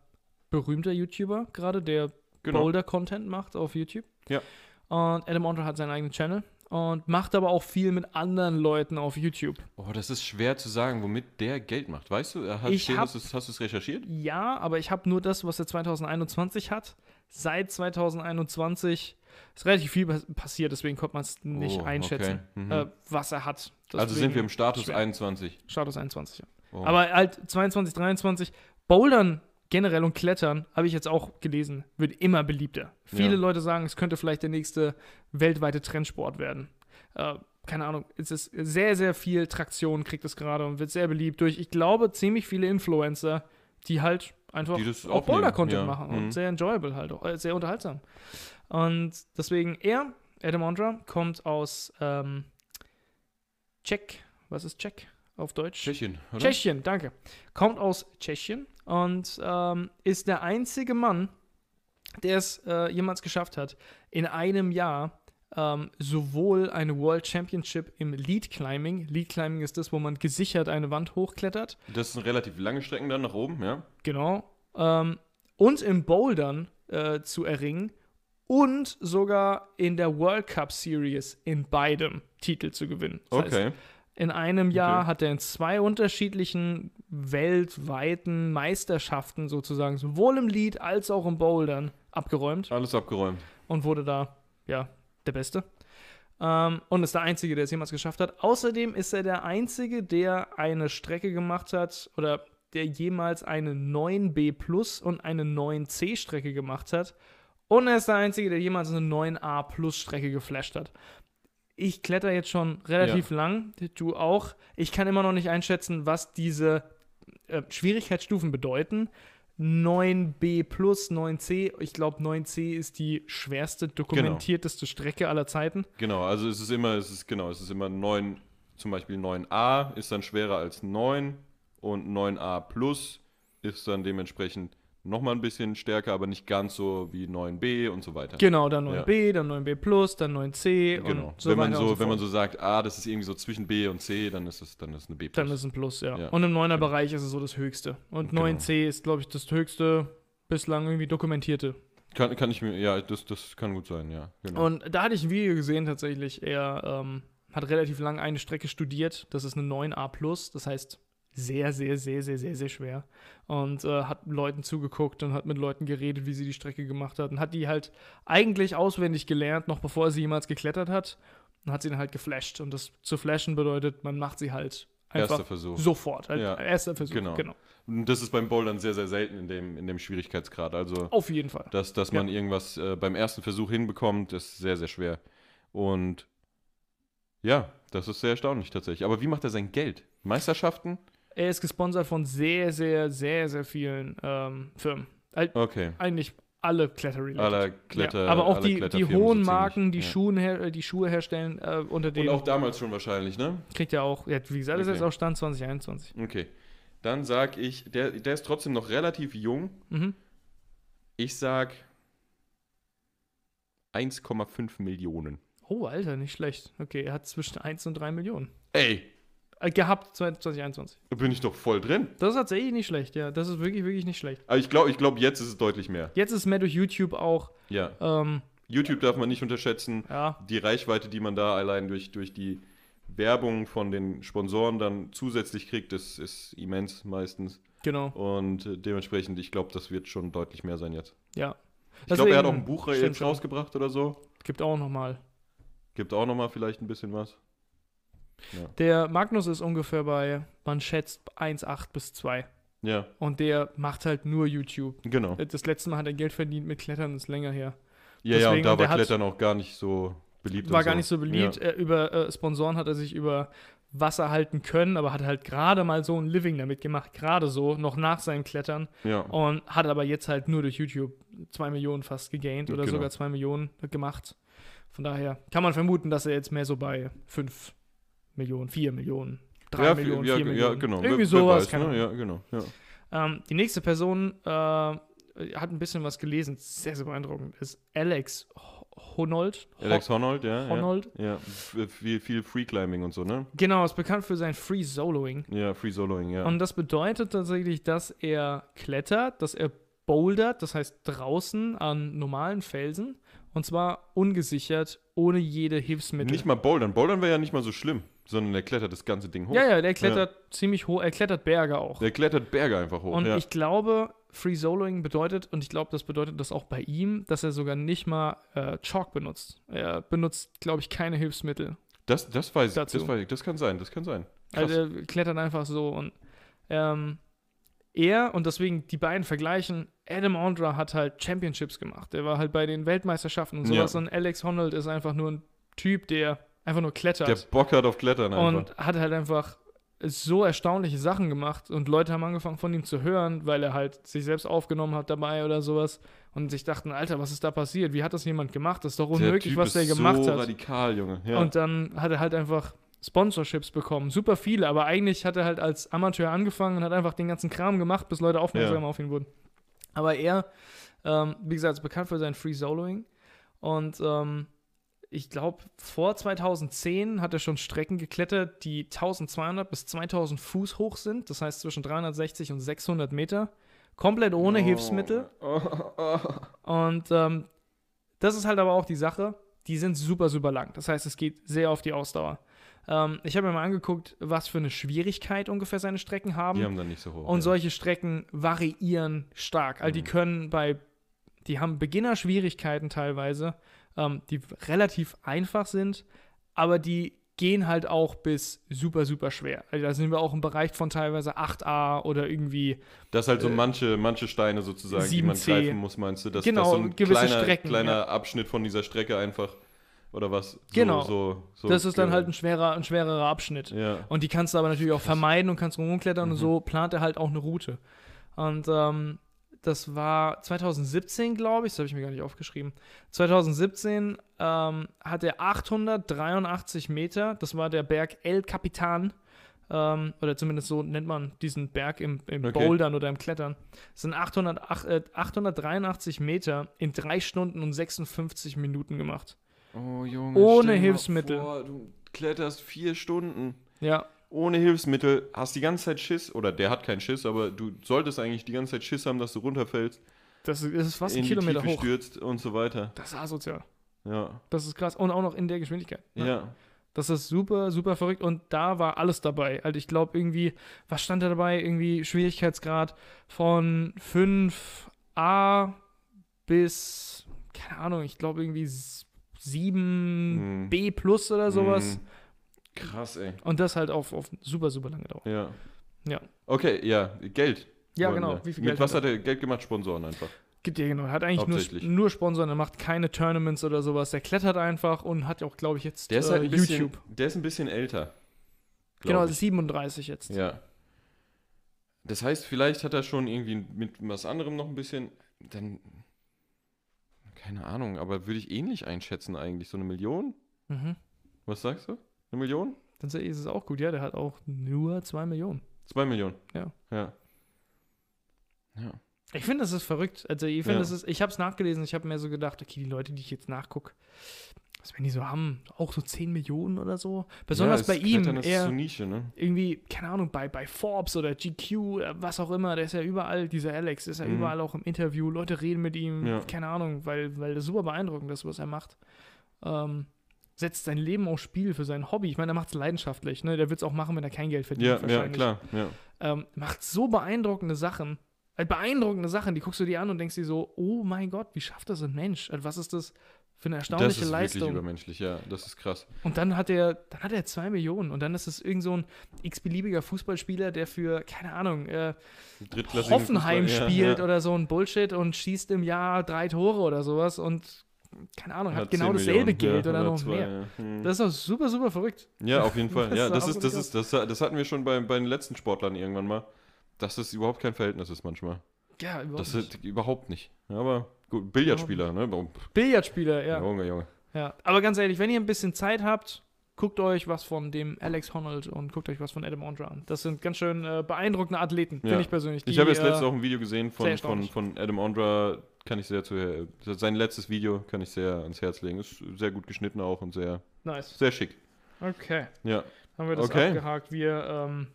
berühmter YouTuber gerade, der Genau. Boulder-Content macht auf YouTube. Ja. Und Adam Ondra hat seinen eigenen Channel und macht aber auch viel mit anderen Leuten auf YouTube. Oh, das ist schwer zu sagen, womit der Geld macht. Weißt du, hat Ich hab- hast du es- hast recherchiert? Ja, aber ich habe nur das, was er 2021 hat. Seit 2021 ist relativ viel pas- passiert, deswegen konnte man es nicht Oh, einschätzen, okay. Mhm. äh, was er hat. also sind wir im Status schwer. 21. Status 21, ja. Oh. Aber halt 22, 23, Bouldern generell und Klettern, habe ich jetzt auch gelesen, wird immer beliebter. Viele Ja. Leute sagen, es könnte vielleicht der nächste weltweite Trendsport werden. Äh, keine Ahnung, es ist sehr, sehr viel Traktion, kriegt es gerade und wird sehr beliebt durch, ich glaube, ziemlich viele Influencer, die halt einfach Die auch Boulder-Content ja. machen Mhm. und sehr enjoyable halt, auch, äh, sehr unterhaltsam. Und deswegen, er, Adam Ondra, kommt aus ähm, Czech. Was ist Czech auf Deutsch? Tschechien, oder? Tschechien, danke. Kommt aus Tschechien und ähm, ist der einzige Mann, der es äh, jemals geschafft hat, in einem Jahr ähm, sowohl eine World Championship im Lead Climbing, Lead Climbing ist das, wo man gesichert eine Wand hochklettert, Das sind relativ lange Strecken dann nach oben, ja? genau, ähm, und im Bouldern äh, zu erringen und sogar in der World Cup Series in beidem Titel zu gewinnen. Das heißt, Okay. In einem Jahr Okay. hat er in zwei unterschiedlichen weltweiten Meisterschaften sozusagen, sowohl im Lead als auch im Bouldern, abgeräumt Alles abgeräumt. und wurde da, ja, der Beste. Ähm, und ist der Einzige, der es jemals geschafft hat. Außerdem ist er der Einzige, der eine Strecke gemacht hat oder der jemals eine 9B Plus und eine 9C Strecke gemacht hat. Und er ist der Einzige, der jemals eine 9A Plus Strecke geflasht hat. Ich kletter jetzt schon relativ lang, du auch. Ich kann immer noch nicht einschätzen, was diese äh, Schwierigkeitsstufen bedeuten. 9b plus, 9c. Ich glaube, 9c ist die schwerste, dokumentierteste Strecke aller Zeiten. Genau, also es ist immer, es ist genau, es ist immer 9, zum Beispiel 9a ist dann schwerer als 9 und 9a plus ist dann dementsprechend nochmal ein bisschen stärker, aber nicht ganz so wie 9b und so weiter. Genau, dann 9b, dann 9b plus, dann 9c Genau. und so wenn man weiter so, so wenn man so sagt, ah, das ist irgendwie so zwischen B und C, dann ist es dann ist eine B plus. Dann ist ein Plus, ja. Ja. Und im 9er Bereich ist es so das höchste. Und Genau. 9c ist, glaube ich, das höchste bislang irgendwie dokumentierte. kann, kann ich mir, ja, das, das kann gut sein, ja. Genau. Und da hatte ich ein Video gesehen tatsächlich. Er ähm, hat relativ lang eine Strecke studiert. Das ist eine 9a plus. Das heißt sehr, sehr, sehr, sehr, sehr, sehr schwer. Und äh, hat Leuten zugeguckt und hat mit Leuten geredet, wie sie die Strecke gemacht hat. Und hat die halt eigentlich auswendig gelernt, noch bevor sie jemals geklettert hat. Und hat sie dann halt geflasht. Und das zu flashen bedeutet, man macht sie halt einfach Erster Versuch. sofort. Halt Ja. Erster Versuch. Genau. genau. Und das ist beim Bouldern sehr, sehr selten in dem, in dem Schwierigkeitsgrad. Also, Auf jeden Fall. dass, dass man irgendwas äh, beim ersten Versuch hinbekommt, ist sehr, sehr schwer. Und ja, das ist sehr erstaunlich tatsächlich. Aber wie macht er sein Geld? Meisterschaften? Er ist gesponsert von sehr, sehr, sehr, sehr vielen ähm, Firmen. Okay. eigentlich alle Kletter-related. Aller Kletter. ja, aber auch alle die, die hohen. Marken, die, Ja. Schuhen die Schuhe herstellen, äh, unter Und denen auch damals schon wahrscheinlich, ne? kriegt er auch, ja, wie gesagt, das ist Okay. jetzt auch Stand 2021. Okay. Dann sag ich, der, der ist trotzdem noch relativ jung. Mhm. Ich sag 1,5 Millionen. Oh, Alter, nicht schlecht. Okay, er hat zwischen 1 und 3 Millionen. Ey, gehabt 2021. da bin ich doch voll drin. Das ist tatsächlich nicht schlecht, ja. Das ist wirklich, wirklich nicht schlecht. Aber ich glaube, ich glaub, jetzt ist es deutlich mehr. Jetzt ist mehr durch YouTube auch, Ja. ähm, YouTube darf man nicht unterschätzen. ja, Die Reichweite, die man da allein durch, durch die Werbung von den Sponsoren dann zusätzlich kriegt, ist, ist immens meistens. genau, Und äh, dementsprechend, ich glaube, das wird schon deutlich mehr sein jetzt. ja. Ich glaube, er hat auch ein Buch stimmt jetzt rausgebracht oder so. Gibt auch nochmal. Gibt auch nochmal vielleicht ein bisschen was. Der Magnus ist ungefähr bei, man schätzt 1,8 bis 2. Ja, Und der macht halt nur YouTube. genau. Das letzte Mal hat er Geld verdient mit Klettern, das ist länger her. Ja, ja, deswegen- und da und der war hat- Klettern auch gar nicht so beliebt. War gar nicht so beliebt. Ja. Er, über äh, Sponsoren hat er sich über Wasser halten können, aber hat halt gerade mal so ein Living damit gemacht, gerade so, noch nach seinem Klettern. Ja, Und hat aber jetzt halt nur durch YouTube 2 Millionen fast gegaint oder Genau. sogar 2 Millionen gemacht. Von daher kann man vermuten, dass er jetzt mehr so bei 5 Millionen, 4 Millionen, 3 ja, Millionen, ja, 4 ja, Millionen. genau. Irgendwie Wer- wer sowas. weiß, ne? Ja, genau. Ja. Ähm, die nächste Person äh, hat ein bisschen was gelesen, sehr, sehr beeindruckend, ist Alex Ho- Honold. Ho- Alex Honnold, ja. Honold. Ja, ja. Viel, viel Free Climbing und so, ne? Genau, ist bekannt für sein Free Soloing. Ja, Free Soloing, ja. Und das bedeutet tatsächlich, dass er klettert, dass er bouldert, das heißt draußen an normalen Felsen. Und zwar ungesichert, ohne jede Hilfsmittel. nicht mal Bouldern. Bouldern wäre ja nicht mal so schlimm, sondern er klettert das ganze Ding hoch. ja, ja, der klettert ziemlich hoch, er klettert Berge auch. Der klettert Berge einfach hoch. Und ja. ich glaube, Free Soloing bedeutet, und ich glaube, das bedeutet das auch bei ihm, dass er sogar nicht mal äh, Chalk benutzt. Er benutzt, glaube ich, keine Hilfsmittel. das, das weiß ich, das weiß ich. Das kann sein, das kann sein. Krass. Also er klettert einfach so und ähm, er und deswegen die beiden vergleichen, Adam Ondra hat halt Championships gemacht. Der war halt bei den Weltmeisterschaften und sowas Ja. und Alex Honnold ist einfach nur ein Typ, der einfach nur klettert. der Bock hat auf Klettern einfach. und hat halt einfach so erstaunliche Sachen gemacht und Leute haben angefangen von ihm zu hören, weil er halt sich selbst aufgenommen hat dabei oder sowas und sich dachten, Alter, was ist da passiert? Wie hat das jemand gemacht? Das ist doch der unmöglich, was der ist gemacht so hat. radikal, Junge. Ja. Und dann hat er halt einfach Sponsorships bekommen. Super viele, aber eigentlich hat er halt als Amateur angefangen und hat einfach den ganzen Kram gemacht, bis Leute aufmerksam Ja. auf ihn wurden. Aber er, ähm, wie gesagt, ist bekannt für sein Free Soloing. Und ähm, ich glaube, vor 2010 hat er schon Strecken geklettert, die 1200 bis 2000 Fuß hoch sind. Das heißt zwischen 360 und 600 Meter. Komplett ohne Oh. Hilfsmittel. Oh, <laughs> oh. Und ähm, das ist halt aber auch die Sache, die sind super, super lang. Das heißt, es geht sehr auf die Ausdauer. Ähm, ich habe mir mal angeguckt, was für eine Schwierigkeit ungefähr seine Strecken haben. Die haben dann nicht so hoch. Und ja. solche Strecken variieren stark. Also die Mhm. können bei, die haben Beginnerschwierigkeiten teilweise, ähm, die relativ einfach sind, aber die gehen halt auch bis super, super schwer. Also da sind wir auch im Bereich von teilweise 8a oder irgendwie Das ist halt so äh, manche, manche Steine sozusagen, die man 7C. greifen muss, meinst du? Dass, Genau, dass so ein gewisse kleiner, Strecken, kleiner ja. Abschnitt von dieser Strecke einfach, oder was? So, Genau. So, so das ist dann halt ein schwerer, ein schwererer Abschnitt. Ja. Und die kannst du aber natürlich auch vermeiden und kannst rumklettern und Mhm. so plant er halt auch eine Route. Und ähm, das war 2017, glaube ich, das habe ich mir gar nicht aufgeschrieben. 2017 ähm, hat er 883 Meter, das war der Berg El Capitan, ähm, oder zumindest so nennt man diesen Berg im, im Okay. Bouldern oder im Klettern. Das sind 800, ach, äh, 883 Meter in 3 Stunden und 56 Minuten gemacht. Oh, Junge. Ohne Hilfsmittel. Vor, du kletterst vier Stunden. Ja, Ohne Hilfsmittel, hast die ganze Zeit Schiss, oder der hat keinen Schiss, aber du solltest eigentlich die ganze Zeit Schiss haben, dass du runterfällst, das ist, das ist fast in ein Kilometer Tiefe hoch. stürzt und so weiter. Das ist asozial. Ja. Das ist krass. Und auch noch in der Geschwindigkeit. ne? Ja. Das ist super, super verrückt. Und da war alles dabei. Also ich glaube irgendwie, was stand da dabei? Irgendwie Schwierigkeitsgrad von 5a bis, keine Ahnung, ich glaube irgendwie s- 7b plus oder sowas. Mhm. Krass, ey. Und das halt auf, auf super, super lange Dauer. Ja. Ja. Okay, ja, Geld. Ja, genau. wir. Wie viel Mit Geld was hat er Geld gemacht? Sponsoren einfach. Gibt ja genau. Er hat eigentlich nur, nur Sponsoren, er macht keine Tournaments oder sowas. Der klettert einfach und hat ja auch, glaube ich, jetzt Der ist äh, halt ein bisschen, YouTube. der ist ein bisschen älter. Genau, ich. also 37 jetzt. Ja. Das heißt, vielleicht hat er schon irgendwie mit was anderem noch ein bisschen, dann, keine Ahnung, aber würde ich ähnlich einschätzen eigentlich. So eine Million? Mhm. Was sagst du? Eine Million? Dann ist es auch gut. Ja, der hat auch nur 2 Millionen. Zwei Millionen. Ja. Ja. Ja. Ich finde, das ist verrückt. Also ich finde, Ja. das ist, ich habe es nachgelesen, ich habe mir so gedacht, okay, die Leute, die ich jetzt nachgucke, was wenn die so haben, auch so 10 Millionen oder so. Besonders ja, bei das ihm, Klettern ist er so Nische, ne? irgendwie, keine Ahnung, bei, bei Forbes oder GQ, äh, was auch immer, der ist ja überall, dieser Alex, der ist ja Mhm. überall auch im Interview, Leute reden mit ihm, Ja. keine Ahnung, weil, weil das super beeindruckend ist, was er macht. Ähm, setzt sein Leben aufs Spiel für sein Hobby. Ich meine, er macht es leidenschaftlich, ne? Der wird es auch machen, wenn er kein Geld verdient. Ja, ja, klar. Ja. ähm, macht so beeindruckende Sachen. Halt beeindruckende Sachen, die guckst du dir an und denkst dir so, oh mein Gott, wie schafft das ein Mensch? Also was ist das für eine Das erstaunliche ist wirklich Leistung? übermenschlich, ja. Das ist krass. Und dann hat er, dann hat er zwei Millionen und dann ist es irgend so ein x-beliebiger Fußballspieler, der für, keine Ahnung, äh, Hoffenheim Fußball, ja, spielt ja. oder so ein Bullshit und schießt im Jahr drei Tore oder sowas und keine Ahnung, hat, Hat genau 10 dasselbe Millionen, Geld ja, oder noch zwei, mehr. Ja. Hm. Das ist doch super, super verrückt. Ja, auf jeden Fall. <laughs> Das Ja, das ist, das ist, das, das hatten wir schon bei, bei den letzten Sportlern irgendwann mal, dass das überhaupt kein Verhältnis ist manchmal. Ja, überhaupt Das nicht. ist überhaupt nicht. Aber gut, Billardspieler, ne? Oh, Billardspieler, ja. Junge, Junge. Ja, aber ganz ehrlich, wenn ihr ein bisschen Zeit habt, guckt euch was von dem Alex Honnold und guckt euch was von Adam Ondra an. Das sind ganz schön äh, beeindruckende Athleten, Ja. finde ich persönlich. Ich die, habe jetzt äh, letztens auch ein Video gesehen von, von, von Adam Ondra, kann ich sehr zu, äh, sein letztes Video kann ich sehr ans Herz legen. Ist sehr gut geschnitten auch und sehr, Nice. sehr schick. Okay, Ja. haben wir das Okay. abgehakt. Wir ähm,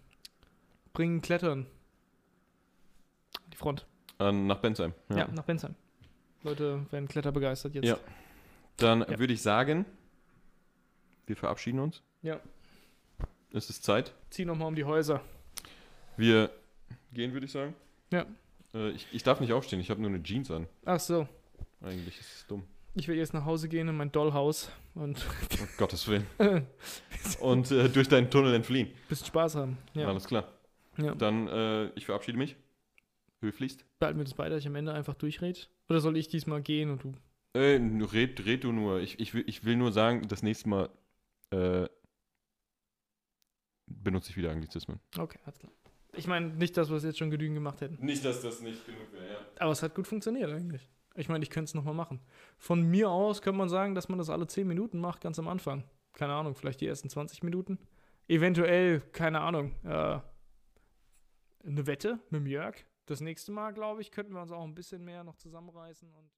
bringen Klettern. an Die Front. An, nach Bensheim. Ja. Ja. nach Bensheim. Leute werden kletterbegeistert jetzt. Ja. Dann Ja. würde ich sagen, wir verabschieden uns. Ja. Es ist Zeit. Zieh nochmal um die Häuser. Wir gehen, würde ich sagen. Ja. Äh, ich, ich darf nicht aufstehen, ich habe nur eine Jeans an. Ach so. Eigentlich ist es dumm. Ich will jetzt nach Hause gehen in mein Dollhaus und <laughs> Um Gottes Willen. <laughs> Und äh, durch deinen Tunnel entfliehen. bisschen Spaß haben. Ja. Alles klar. ja. Dann, äh, ich verabschiede mich. Höflichst. Behalten wir das beide, dass ich am Ende einfach durchred? Oder soll ich diesmal gehen und du Äh, red, red du nur. Ich, ich, will, ich will nur sagen, das nächste Mal äh, benutze ich wieder Anglizismen. Okay, alles klar. Ich meine, nicht, dass wir es jetzt schon genügend gemacht hätten. Nicht, dass das nicht genug wäre, ja. Aber es hat gut funktioniert eigentlich. Ich meine, ich könnte es nochmal machen. Von mir aus könnte man sagen, dass man das alle 10 Minuten macht, ganz am Anfang. Keine Ahnung, vielleicht die ersten 20 Minuten. Eventuell, keine Ahnung, äh, eine Wette mit dem Jörg. Das nächste Mal, glaube ich, könnten wir uns auch ein bisschen mehr noch zusammenreißen und.